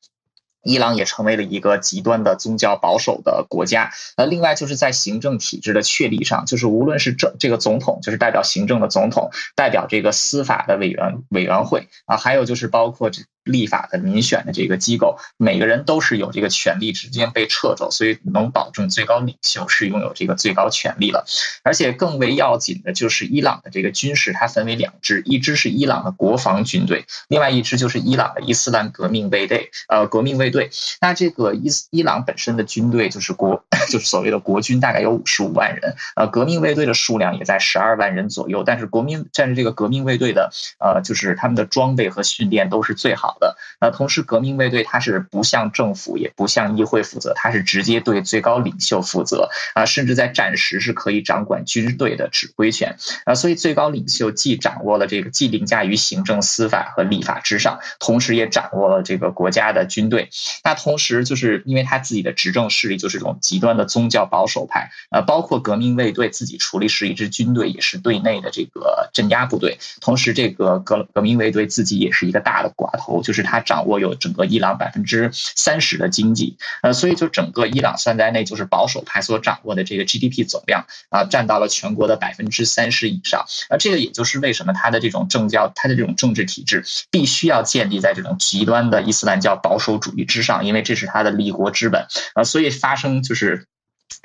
伊朗也成为了一个极端的宗教保守的国家。呃，另外就是在行政体制的确立上，就是无论是政这个总统，就是代表行政的总统，代表这个司法的委员委员会啊，还有就是包括这。立法的民选的这个机构，每个人都是有这个权力直接被撤走，所以能保证最高领袖是拥有这个最高权力了。而且更为要紧的就是伊朗的这个军事，它分为两支，一支是伊朗的国防军队，另外一支就是伊朗的伊斯兰革命卫队，呃，革命卫队。那这个伊伊朗本身的军队就是国，就是所谓的国军，大概有五十五万人，呃，革命卫队的数量也在十二万人左右。但是国民，但是这个革命卫队的，呃，就是他们的装备和训练都是最好的。那同时，革命卫队它是不向政府也不向议会负责，它是直接对最高领袖负责啊，甚至在战时是可以掌管军队的指挥权啊。所以，最高领袖既掌握了这个，既凌驾于行政、司法和立法之上，同时也掌握了这个国家的军队。那同时，就是因为他自己的执政势力就是这种极端的宗教保守派啊，包括革命卫队自己处理是一支军队，也是对内的这个镇压部队。同时，这个革革命卫队自己也是一个大的寡头。就是他掌握有整个伊朗百分之三十的经济，呃，所以就整个伊朗算在内，就是保守派所掌握的这个 GDP 总量啊，占到了全国的百分之三十以上。而这个也就是为什么他的这种政教，他的这种政治体制必须要建立在这种极端的伊斯兰教保守主义之上，因为这是他的立国之本啊。所以发生就是。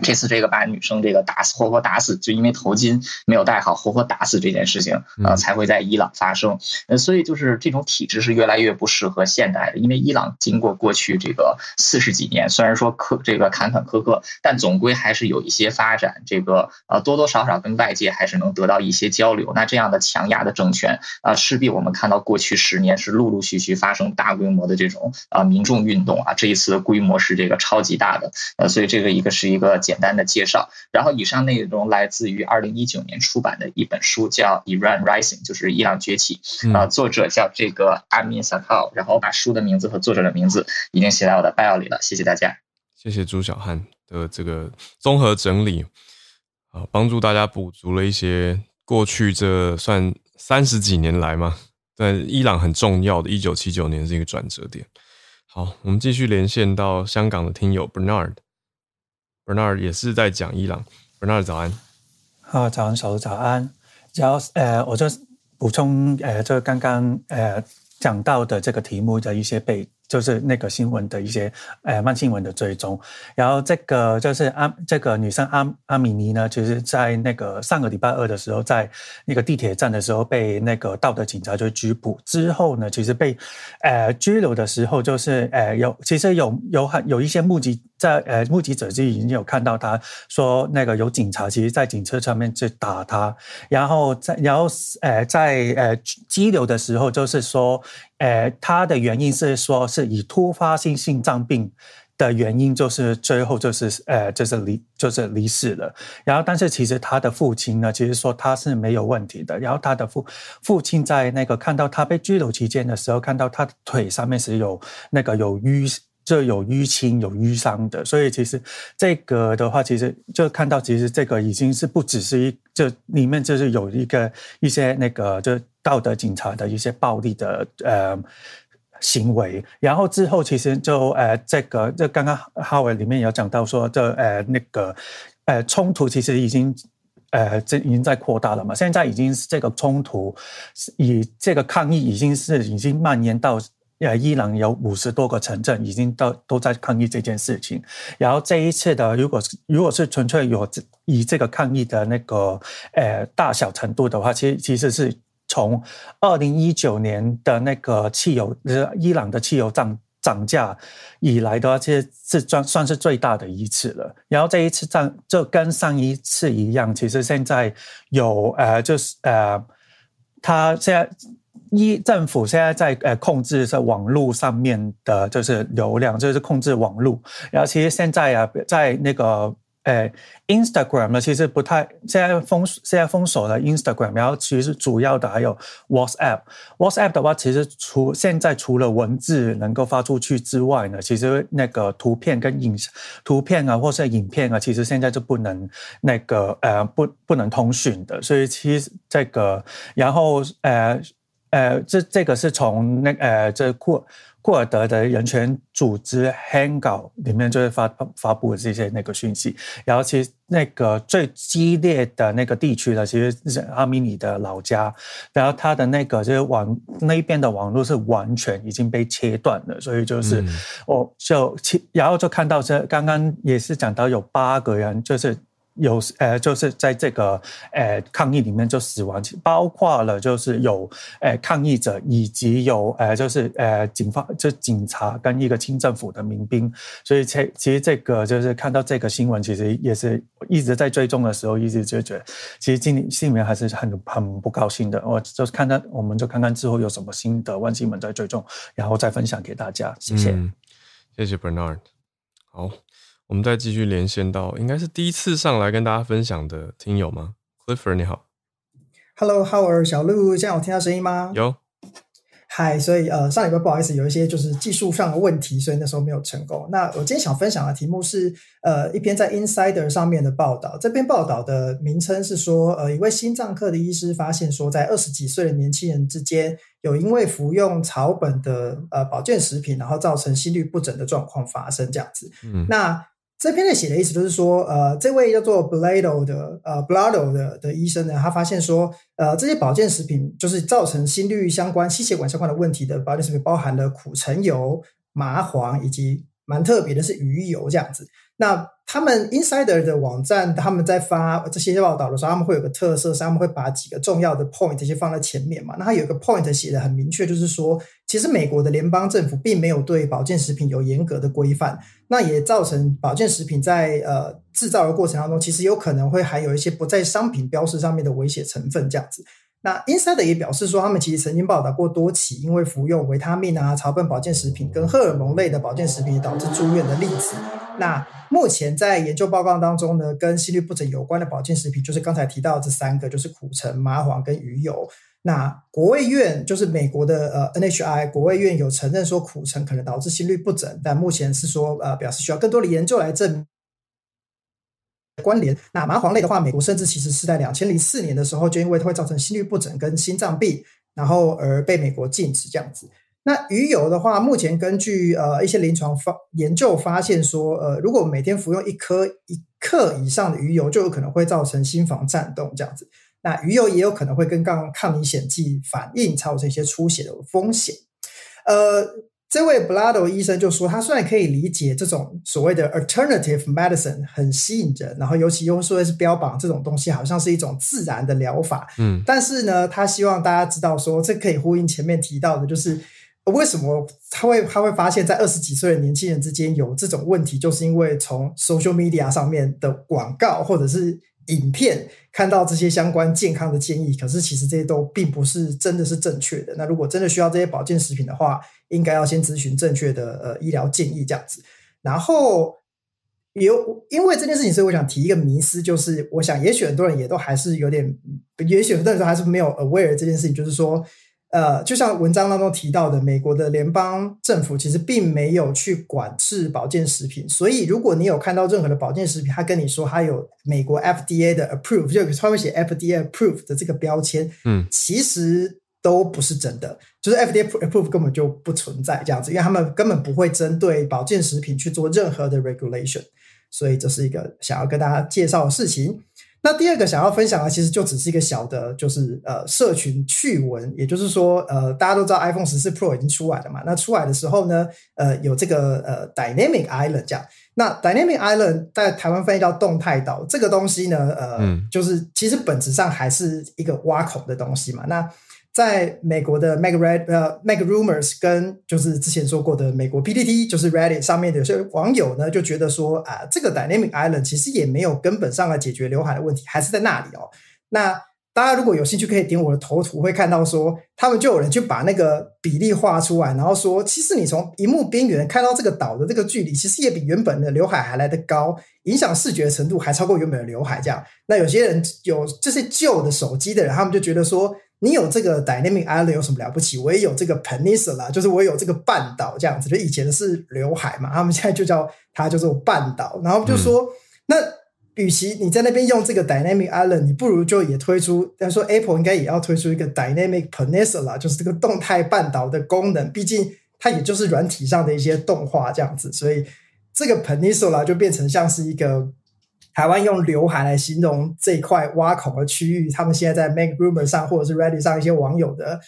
这次这个把女生这个打死，活活打死，就因为头巾没有戴好，活活打死这件事情呃，才会在伊朗发生。呃，所以就是这种体制是越来越不适合现代的，因为伊朗经过过去这个四十几年，虽然说坎这个坎坎坷坷，但总归还是有一些发展。这个呃，多多少少跟外界还是能得到一些交流。那这样的强压的政权啊，势必我们看到过去十年是陆陆续续发生大规模的这种啊民众运动啊，这一次的规模是这个超级大的。呃，所以这个一个是一个。简单的介绍，然后以上内容来自于二零一九年出版的一本书，叫《Iran Rising》，就是伊朗崛起。啊，作者叫这个 Amin Sakkar，然后我把书的名字和作者的名字已经写在我的 bio 里了。谢谢大家，谢谢朱小汉的这个综合整理，啊，帮助大家补足了一些过去这算三十几年来嘛？在伊朗很重要的，一九七九年是一个转折点。好，我们继续连线到香港的听友 Bernard 也是在讲伊朗。Bernard 早安，好，早安，小卢早安。然后呃，我就补充呃，就刚刚呃讲到的这个题目的一些背。就是那个新闻的一些，呃，慢新闻的追踪。然后这个就是阿这个女生阿阿米尼呢，其实在那个上个礼拜二的时候，在那个地铁站的时候被那个道德警察就拘捕之后呢，其实被呃拘留的时候，就是呃有其实有有很有一些目击在呃目击者就已经有看到他说那个有警察其实在警车上面去打他，然后在然后呃在呃拘留的时候就是说。呃，他的原因是说，是以突发性心脏病的原因，就是最后就是呃，就是离就是离世了。然后，但是其实他的父亲呢，其实说他是没有问题的。然后他的父父亲在那个看到他被拘留期间的时候，看到他的腿上面是有那个有淤。就有淤青、有淤伤的，所以其实这个的话，其实就看到，其实这个已经是不只是一，就里面就是有一个一些那个就道德警察的一些暴力的呃行为，然后之后其实就呃这个就刚刚哈维里面有讲到说，这呃那个呃冲突其实已经呃这已经在扩大了嘛，现在已经是这个冲突以这个抗议已经是已经蔓延到。呃，伊朗有五十多个城镇已经都都在抗议这件事情。然后这一次的，如果是如果是纯粹有以这个抗议的那个呃大小程度的话，其实其实是从二零一九年的那个汽油，就是伊朗的汽油涨涨价以来的话，其实是算算是最大的一次了。然后这一次涨就跟上一次一样，其实现在有呃就是呃，他现在。一政府现在在呃控制在网络上面的，就是流量，就是控制网络。然后其实现在啊，在那个呃 Instagram 呢，其实不太现在封现在封锁了 Instagram。然后其实主要的还有 WhatsApp。WhatsApp 的话，其实除现在除了文字能够发出去之外呢，其实那个图片跟影图片啊，或是影片啊，其实现在就不能那个呃不不能通讯的。所以其实这个然后呃。呃，这这个是从那呃，这库库尔德的人权组织 Hangout 里面就会发发布的这些那个讯息。然后其实那个最激烈的那个地区呢，其实是阿米尼的老家。然后他的那个就是网那边的网络是完全已经被切断了，所以就是我、嗯、就然后就看到这刚刚也是讲到有八个人就是。有呃，就是在这个呃抗议里面就死亡，包括了就是有呃抗议者，以及有呃就是呃警方，就警察跟一个清政府的民兵。所以其其实这个就是看到这个新闻，其实也是一直在追踪的时候，一直就觉得其实心里心里面还是很很不高兴的。我就是看看，我们就看看之后有什么新的万新闻在追踪，然后再分享给大家。谢谢，谢谢 Bernard。好。我们再继续连线到，应该是第一次上来跟大家分享的听友吗？Clifford 你好，Hello，Howard 小鹿，现在有听到声音吗？有。嗨，所以呃，上礼拜不好意思，有一些就是技术上的问题，所以那时候没有成功。那我今天想分享的题目是呃一篇在 Insider 上面的报道，这篇报道的名称是说，呃，一位心脏科的医师发现说，在二十几岁的年轻人之间，有因为服用草本的呃保健食品，然后造成心律不整的状况发生，这样子。嗯，那。这篇的写的意思就是说，呃，这位叫做 Blado 的呃 Blado 的的医生呢，他发现说，呃，这些保健食品就是造成心率相关、心血管相关的问题的保健食品，包含了苦橙油、麻黄以及蛮特别的是鱼油这样子。那他们 Insider 的网站，他们在发这些报道的时候，他们会有个特色，是他们会把几个重要的 point 这些放在前面嘛。那他有一个 point 写的很明确，就是说，其实美国的联邦政府并没有对保健食品有严格的规范，那也造成保健食品在呃制造的过程当中，其实有可能会含有一些不在商品标识上面的危险成分这样子。那 Insider 也表示说，他们其实曾经报道过多起因为服用维他命啊、草本保健食品跟荷尔蒙类的保健食品导致住院的例子。那目前在研究报告当中呢，跟心律不整有关的保健食品，就是刚才提到的这三个，就是苦橙、麻黄跟鱼油。那国卫院就是美国的呃 NHI 国卫院有承认说苦橙可能导致心律不整，但目前是说呃表示需要更多的研究来证。关联。那麻黄类的话，美国甚至其实是在两千零四年的时候，就因为它会造成心律不整跟心脏病，然后而被美国禁止这样子。那鱼油的话，目前根据呃一些临床发研究发现说，呃，如果每天服用一颗一克以上的鱼油，就有可能会造成心房颤动这样子。那鱼油也有可能会跟抗抗凝血剂反应，造成一些出血的风险。呃，这位 Blado 医生就说，他虽然可以理解这种所谓的 alternative medicine 很吸引人，然后尤其又说是标榜这种东西好像是一种自然的疗法，嗯，但是呢，他希望大家知道说，这可以呼应前面提到的，就是。为什么他会他会发现，在二十几岁的年轻人之间有这种问题，就是因为从 social media 上面的广告或者是影片看到这些相关健康的建议，可是其实这些都并不是真的是正确的。那如果真的需要这些保健食品的话，应该要先咨询正确的呃医疗建议这样子。然后有因为这件事情，所以我想提一个迷思，就是我想也许很多人也都还是有点，也许很多人还是没有 aware 这件事情，就是说。呃，就像文章当中提到的，美国的联邦政府其实并没有去管制保健食品，所以如果你有看到任何的保健食品，他跟你说他有美国 FDA 的 approve，就他会写 FDA approve 的这个标签，嗯，其实都不是真的，就是 FDA approve 根本就不存在这样子，因为他们根本不会针对保健食品去做任何的 regulation，所以这是一个想要跟大家介绍的事情。那第二个想要分享的，其实就只是一个小的，就是呃，社群趣闻。也就是说，呃，大家都知道 iPhone 十四 Pro 已经出来了嘛。那出来的时候呢，呃，有这个呃 Dynamic Island 这样。那 Dynamic Island 在台湾翻译叫动态岛，这个东西呢，呃，嗯、就是其实本质上还是一个挖孔的东西嘛。那在美国的 Make Red 呃 Make Rumors 跟就是之前说过的美国 p d t 就是 Reddit 上面的有些网友呢就觉得说啊，这个 Dynamic Island 其实也没有根本上来解决刘海的问题，还是在那里哦。那大家如果有兴趣，可以点我的头图，会看到说他们就有人去把那个比例画出来，然后说其实你从荧幕边缘看到这个岛的这个距离，其实也比原本的刘海还来得高，影响视觉程度还超过原本的刘海。这样，那有些人有这些旧的手机的人，他们就觉得说。你有这个 Dynamic Island 有什么了不起？我也有这个 Peninsula，就是我有这个半岛这样子。就以前是刘海嘛，他们现在就叫它叫做半岛。然后就说，嗯、那与其你在那边用这个 Dynamic Island，你不如就也推出。他说 Apple 应该也要推出一个 Dynamic Peninsula，就是这个动态半岛的功能。毕竟它也就是软体上的一些动画这样子，所以这个 Peninsula 就变成像是一个。台湾用刘海来形容这一块挖孔的区域，他们现在在 Make Rumor 上或者是 Reddit 上一些网友的，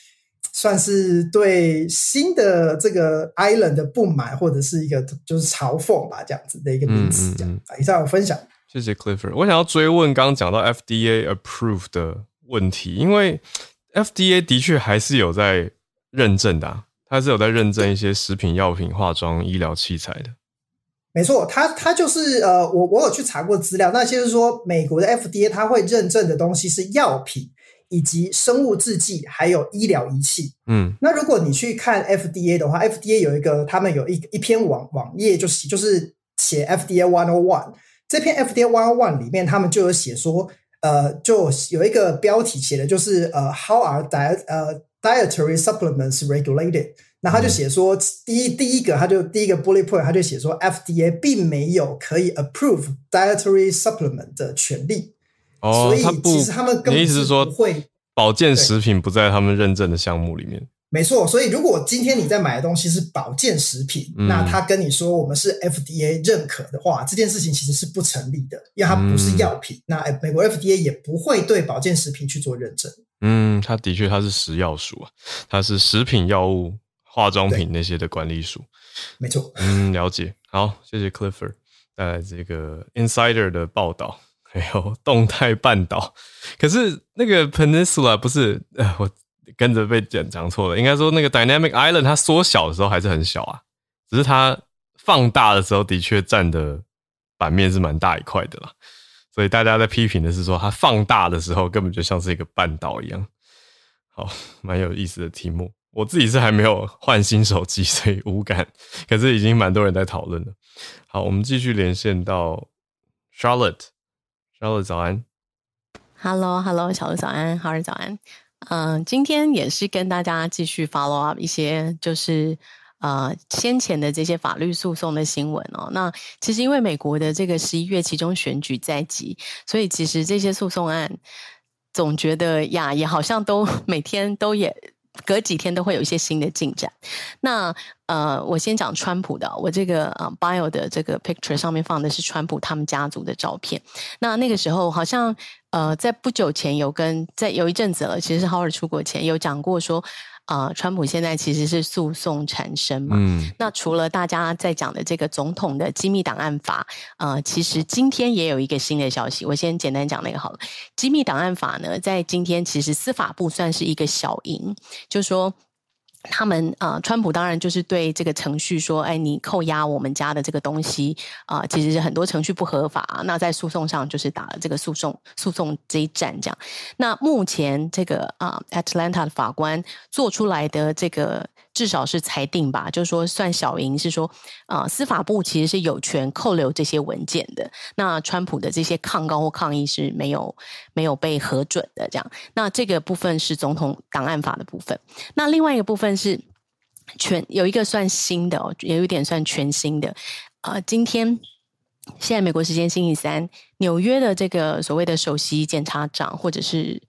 算是对新的这个 Island 的不满，或者是一个就是嘲讽吧，这样子的一个名词。这样，嗯嗯、以上有分享。谢谢 Clifford。我想要追问刚刚讲到 FDA approve 的问题，因为 FDA 的确还是有在认证的、啊，它是有在认证一些食品药品、化妆医疗器材的。没错，它它就是呃，我我有去查过资料，那些是说，美国的 FDA 它会认证的东西是药品以及生物制剂，还有医疗仪器。嗯，那如果你去看 FDA 的话，FDA 有一个他们有一一篇网网页，就是就是写 FDA One O One 这篇 FDA One O One 里面，他们就有写说，呃，就有一个标题写的就是呃，How are diet 呃 dietary supplements regulated？那他就写说，第一第一个，他就第一个 bullet point，他就写说，FDA 并没有可以 approve dietary supplement 的权利。哦，所以其实他们根本是不会保健食品不在他们认证的项目里面。没错，所以如果今天你在买的东西是保健食品，嗯、那他跟你说我们是 FDA 认可的话，这件事情其实是不成立的，因为它不是药品。嗯、那美国 FDA 也不会对保健食品去做认证。嗯，它的确它是食药署啊，它是食品药物。化妆品那些的管理署，没错。嗯，了解。好，谢谢 Clifford 带来这个 Insider 的报道，还有动态半岛。可是那个 Peninsula 不是，呃，我跟着被讲讲错了。应该说那个 Dynamic Island 它缩小的时候还是很小啊，只是它放大的时候的确占的版面是蛮大一块的啦。所以大家在批评的是说，它放大的时候根本就像是一个半岛一样。好，蛮有意思的题目。我自己是还没有换新手机，所以无感。可是已经蛮多人在讨论了。好，我们继续连线到 Charlotte。Charlotte 早安。Hello，Hello，小鹿早安，好日早安。嗯、今天也是跟大家继续 follow up 一些，就是呃先前的这些法律诉讼的新闻哦。那其实因为美国的这个十一月其中选举在即，所以其实这些诉讼案总觉得呀，也好像都 每天都也。隔几天都会有一些新的进展。那呃，我先讲川普的，我这个呃 bio 的这个 picture 上面放的是川普他们家族的照片。那那个时候好像呃，在不久前有跟在有一阵子了，其实是 Howard 出国前有讲过说。啊、呃，川普现在其实是诉讼缠身嘛。嗯。那除了大家在讲的这个总统的机密档案法，呃，其实今天也有一个新的消息。我先简单讲那个好了。机密档案法呢，在今天其实司法部算是一个小赢，就说。他们啊、川普当然就是对这个程序说：“哎，你扣押我们家的这个东西啊、其实是很多程序不合法。那在诉讼上就是打了这个诉讼诉讼这一战，这样。那目前这个啊、，Atlanta 的法官做出来的这个。”至少是裁定吧，就是说算小赢，是说啊、司法部其实是有权扣留这些文件的。那川普的这些抗告或抗议是没有没有被核准的，这样。那这个部分是总统档案法的部分。那另外一个部分是全有一个算新的哦，也有点算全新的。呃，今天现在美国时间星期三，纽约的这个所谓的首席检察长或者是。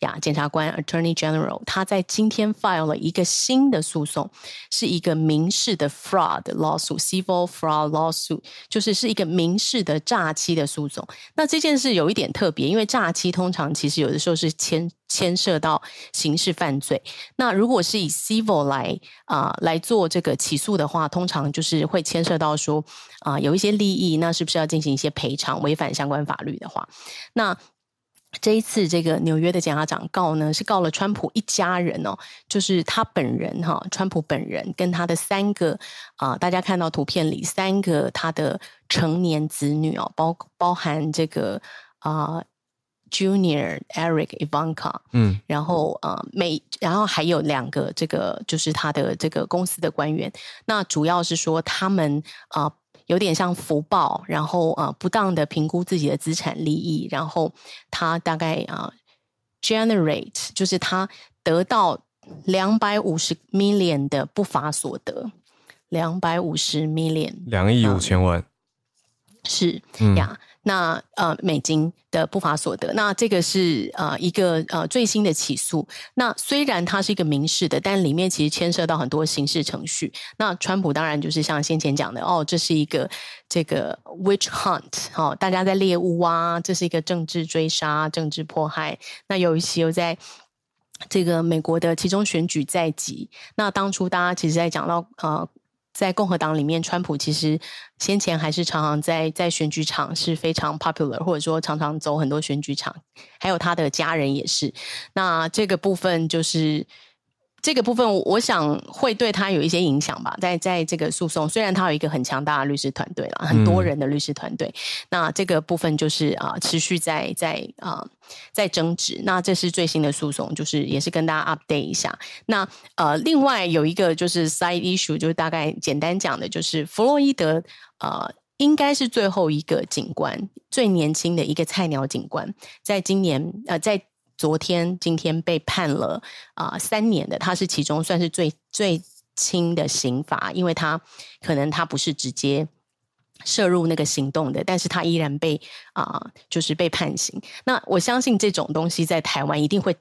呀，检察官 Attorney General 他在今天 file 了一个新的诉讼，是一个民事的 fraud lawsuit，civil fraud lawsuit，就是是一个民事的诈欺的诉讼。那这件事有一点特别，因为诈欺通常其实有的时候是牵牵涉到刑事犯罪。那如果是以 civil 来啊、呃、来做这个起诉的话，通常就是会牵涉到说啊、有一些利益，那是不是要进行一些赔偿？违反相关法律的话，那。这一次，这个纽约的检察长告呢，是告了川普一家人哦，就是他本人哈，川普本人跟他的三个啊、呃，大家看到图片里三个他的成年子女哦，包包含这个啊、呃、Junior Eric Ivanka，嗯，然后啊、呃、每然后还有两个这个就是他的这个公司的官员，那主要是说他们啊。呃有点像福报，然后呃，不当的评估自己的资产利益，然后他大概啊、呃、generate 就是他得到两百五十 million 的不法所得，两百五十 million，两亿五千万，是呀。嗯那呃，美金的不法所得，那这个是呃一个呃最新的起诉。那虽然它是一个民事的，但里面其实牵涉到很多刑事程序。那川普当然就是像先前讲的，哦，这是一个这个 witch hunt，哦，大家在猎物啊，这是一个政治追杀、政治迫害。那尤其又在这个美国的其中选举在即，那当初大家其实在讲到呃。在共和党里面，川普其实先前还是常常在在选举场是非常 popular，或者说常常走很多选举场，还有他的家人也是。那这个部分就是。这个部分，我想会对他有一些影响吧。在在这个诉讼，虽然他有一个很强大的律师团队了，很多人的律师团队，嗯、那这个部分就是啊、呃，持续在在啊、呃，在争执。那这是最新的诉讼，就是也是跟大家 update 一下。那呃，另外有一个就是 side issue，就是大概简单讲的，就是弗洛伊德呃，应该是最后一个警官，最年轻的一个菜鸟警官，在今年呃，在。昨天、今天被判了啊、三年的，他是其中算是最最轻的刑罚，因为他可能他不是直接摄入那个行动的，但是他依然被啊、就是被判刑。那我相信这种东西在台湾一定会。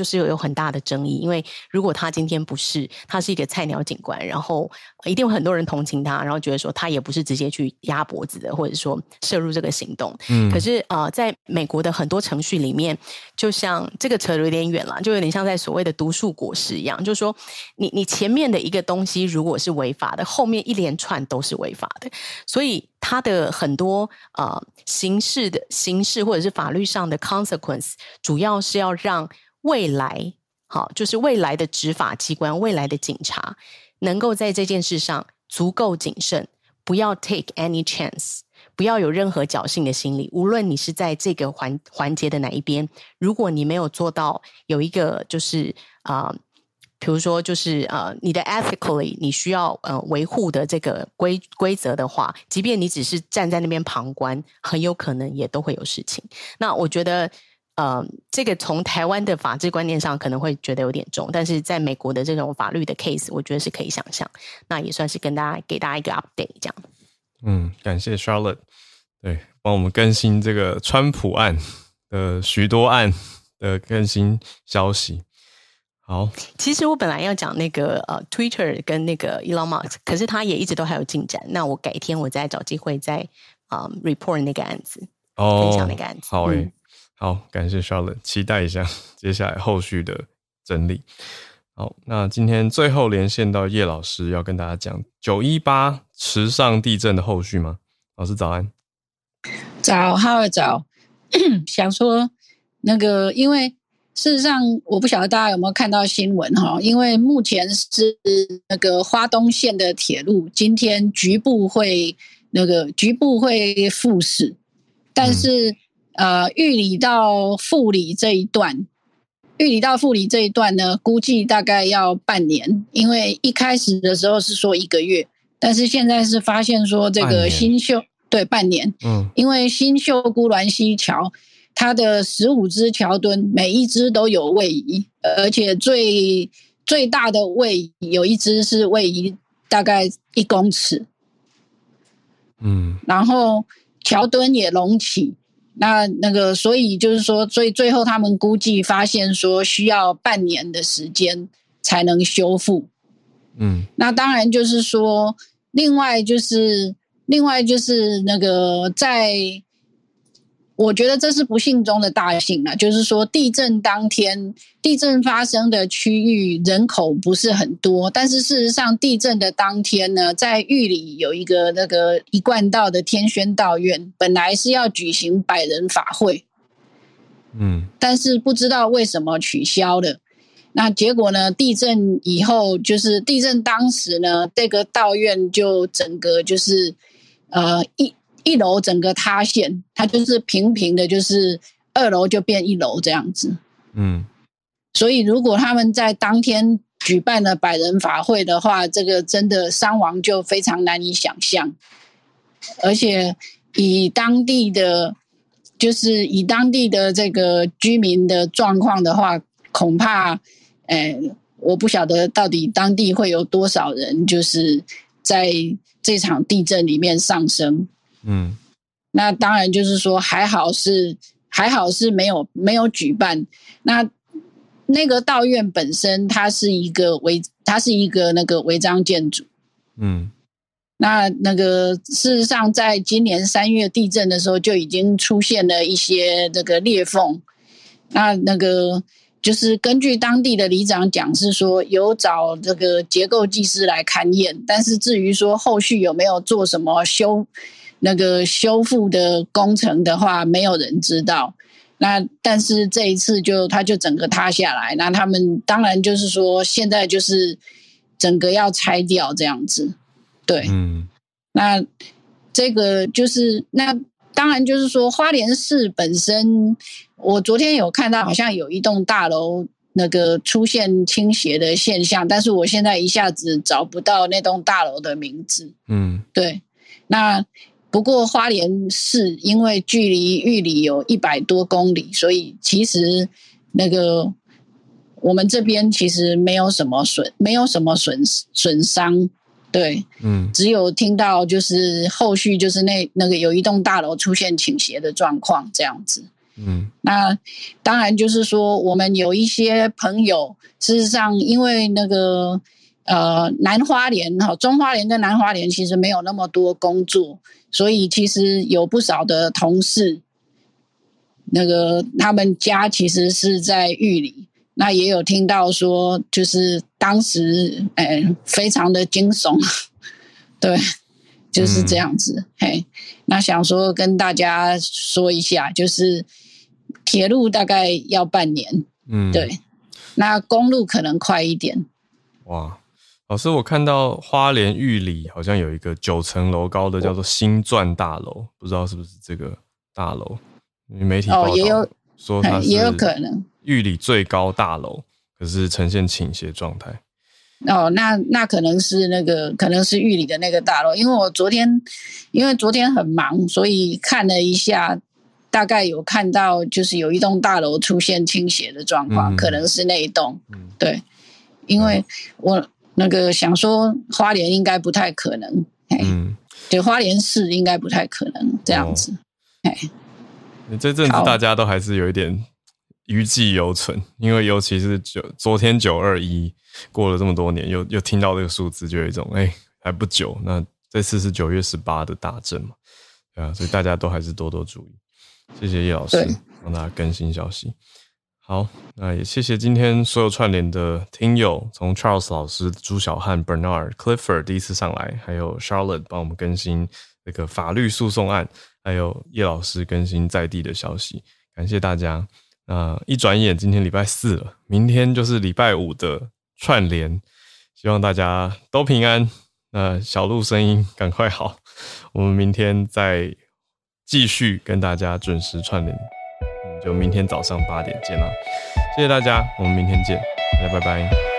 就是有有很大的争议，因为如果他今天不是，他是一个菜鸟警官，然后一定有很多人同情他，然后觉得说他也不是直接去压脖子的，或者说涉入这个行动。嗯，可是呃，在美国的很多程序里面，就像这个扯得有点远了，就有点像在所谓的毒树果实一样，就是说你你前面的一个东西如果是违法的，后面一连串都是违法的，所以他的很多呃刑事的形式或者是法律上的 consequence，主要是要让。未来，好，就是未来的执法机关、未来的警察，能够在这件事上足够谨慎，不要 take any chance，不要有任何侥幸的心理。无论你是在这个环环节的哪一边，如果你没有做到有一个就是啊、呃，比如说就是呃，你的 ethically 你需要呃维护的这个规规则的话，即便你只是站在那边旁观，很有可能也都会有事情。那我觉得。呃，这个从台湾的法治观念上可能会觉得有点重，但是在美国的这种法律的 case，我觉得是可以想象。那也算是跟大家给大家一个 update，这样。嗯，感谢 Charlotte，对，帮我们更新这个川普案的许多案的更新消息。好，其实我本来要讲那个呃，Twitter 跟那个 Elon Musk，可是他也一直都还有进展。那我改天我再找机会再啊、呃、report 那个案子，哦，分享那个案子。好诶、嗯，好，感谢 Charlotte，期待一下接下来后续的整理。好，那今天最后连线到叶老师，要跟大家讲九一八池上地震的后续吗？老师早安，早，好早，想说那个因为。事实上，我不晓得大家有没有看到新闻哈，因为目前是那个花东线的铁路今天局部会那个局部会复驶，但是呃，玉里到富里这一段，玉里到富里这一段呢，估计大概要半年，因为一开始的时候是说一个月，但是现在是发现说这个新秀对半年，嗯，因为新秀姑鸾溪桥。它的十五只桥墩，每一只都有位移，而且最最大的位移有一只是位移大概一公尺，嗯，然后桥墩也隆起，那那个所以就是说，所以最后他们估计发现说需要半年的时间才能修复，嗯，那当然就是说，另外就是另外就是那个在。我觉得这是不幸中的大幸了，就是说地震当天，地震发生的区域人口不是很多，但是事实上地震的当天呢，在玉里有一个那个一贯道的天宣道院，本来是要举行百人法会，嗯，但是不知道为什么取消了。那结果呢，地震以后就是地震当时呢，这个道院就整个就是呃一。一楼整个塌陷，它就是平平的，就是二楼就变一楼这样子。嗯，所以如果他们在当天举办了百人法会的话，这个真的伤亡就非常难以想象。而且以当地的，就是以当地的这个居民的状况的话，恐怕，哎，我不晓得到底当地会有多少人，就是在这场地震里面丧生。嗯，那当然就是说，还好是还好是没有没有举办。那那个道院本身，它是一个违，它是一个那个违章建筑。嗯，那那个事实上，在今年三月地震的时候，就已经出现了一些这个裂缝。那那个就是根据当地的里长讲，是说有找这个结构技师来勘验，但是至于说后续有没有做什么修。那个修复的工程的话，没有人知道。那但是这一次就它就整个塌下来，那他们当然就是说现在就是整个要拆掉这样子。对，嗯，那这个就是那当然就是说花莲市本身，我昨天有看到好像有一栋大楼那个出现倾斜的现象，但是我现在一下子找不到那栋大楼的名字。嗯，对，那。不过花莲市因为距离玉里有一百多公里，所以其实那个我们这边其实没有什么损，没有什么损损伤，对，嗯，只有听到就是后续就是那那个有一栋大楼出现倾斜的状况这样子，嗯，那当然就是说我们有一些朋友，事实上因为那个呃南花莲哈中花莲跟南花莲其实没有那么多工作。所以其实有不少的同事，那个他们家其实是在玉里，那也有听到说，就是当时哎、欸，非常的惊悚，对，就是这样子。嗯、嘿，那想说跟大家说一下，就是铁路大概要半年，嗯，对，那公路可能快一点。哇。老师，我看到花莲玉里好像有一个九层楼高的叫做新钻大楼，不知道是不是这个大楼？媒体报道、哦、也有说它 也有可能玉里最高大楼，可是呈现倾斜状态。哦，那那可能是那个可能是玉里的那个大楼，因为我昨天因为昨天很忙，所以看了一下，大概有看到就是有一栋大楼出现倾斜的状况，嗯、可能是那一栋。嗯，对，因为我。嗯那个想说花莲应该不太可能，嗯，对，花莲市应该不太可能这样子，哎、哦，这阵子大家都还是有一点余悸犹存，因为尤其是九昨天九二一过了这么多年，又又听到这个数字，就有一种哎、欸、还不久。那这次是九月十八的大震嘛，对啊，所以大家都还是多多注意。谢谢叶老师帮大家更新消息。好，那也谢谢今天所有串联的听友，从 Charles 老师、朱小汉、Bernard、Clifford 第一次上来，还有 Charlotte 帮我们更新那个法律诉讼案，还有叶老师更新在地的消息，感谢大家。那一转眼，今天礼拜四了，明天就是礼拜五的串联，希望大家都平安。那小鹿声音赶快好，我们明天再继续跟大家准时串联，就明天早上八点见啦。谢谢大家，我们明天见，大家拜拜。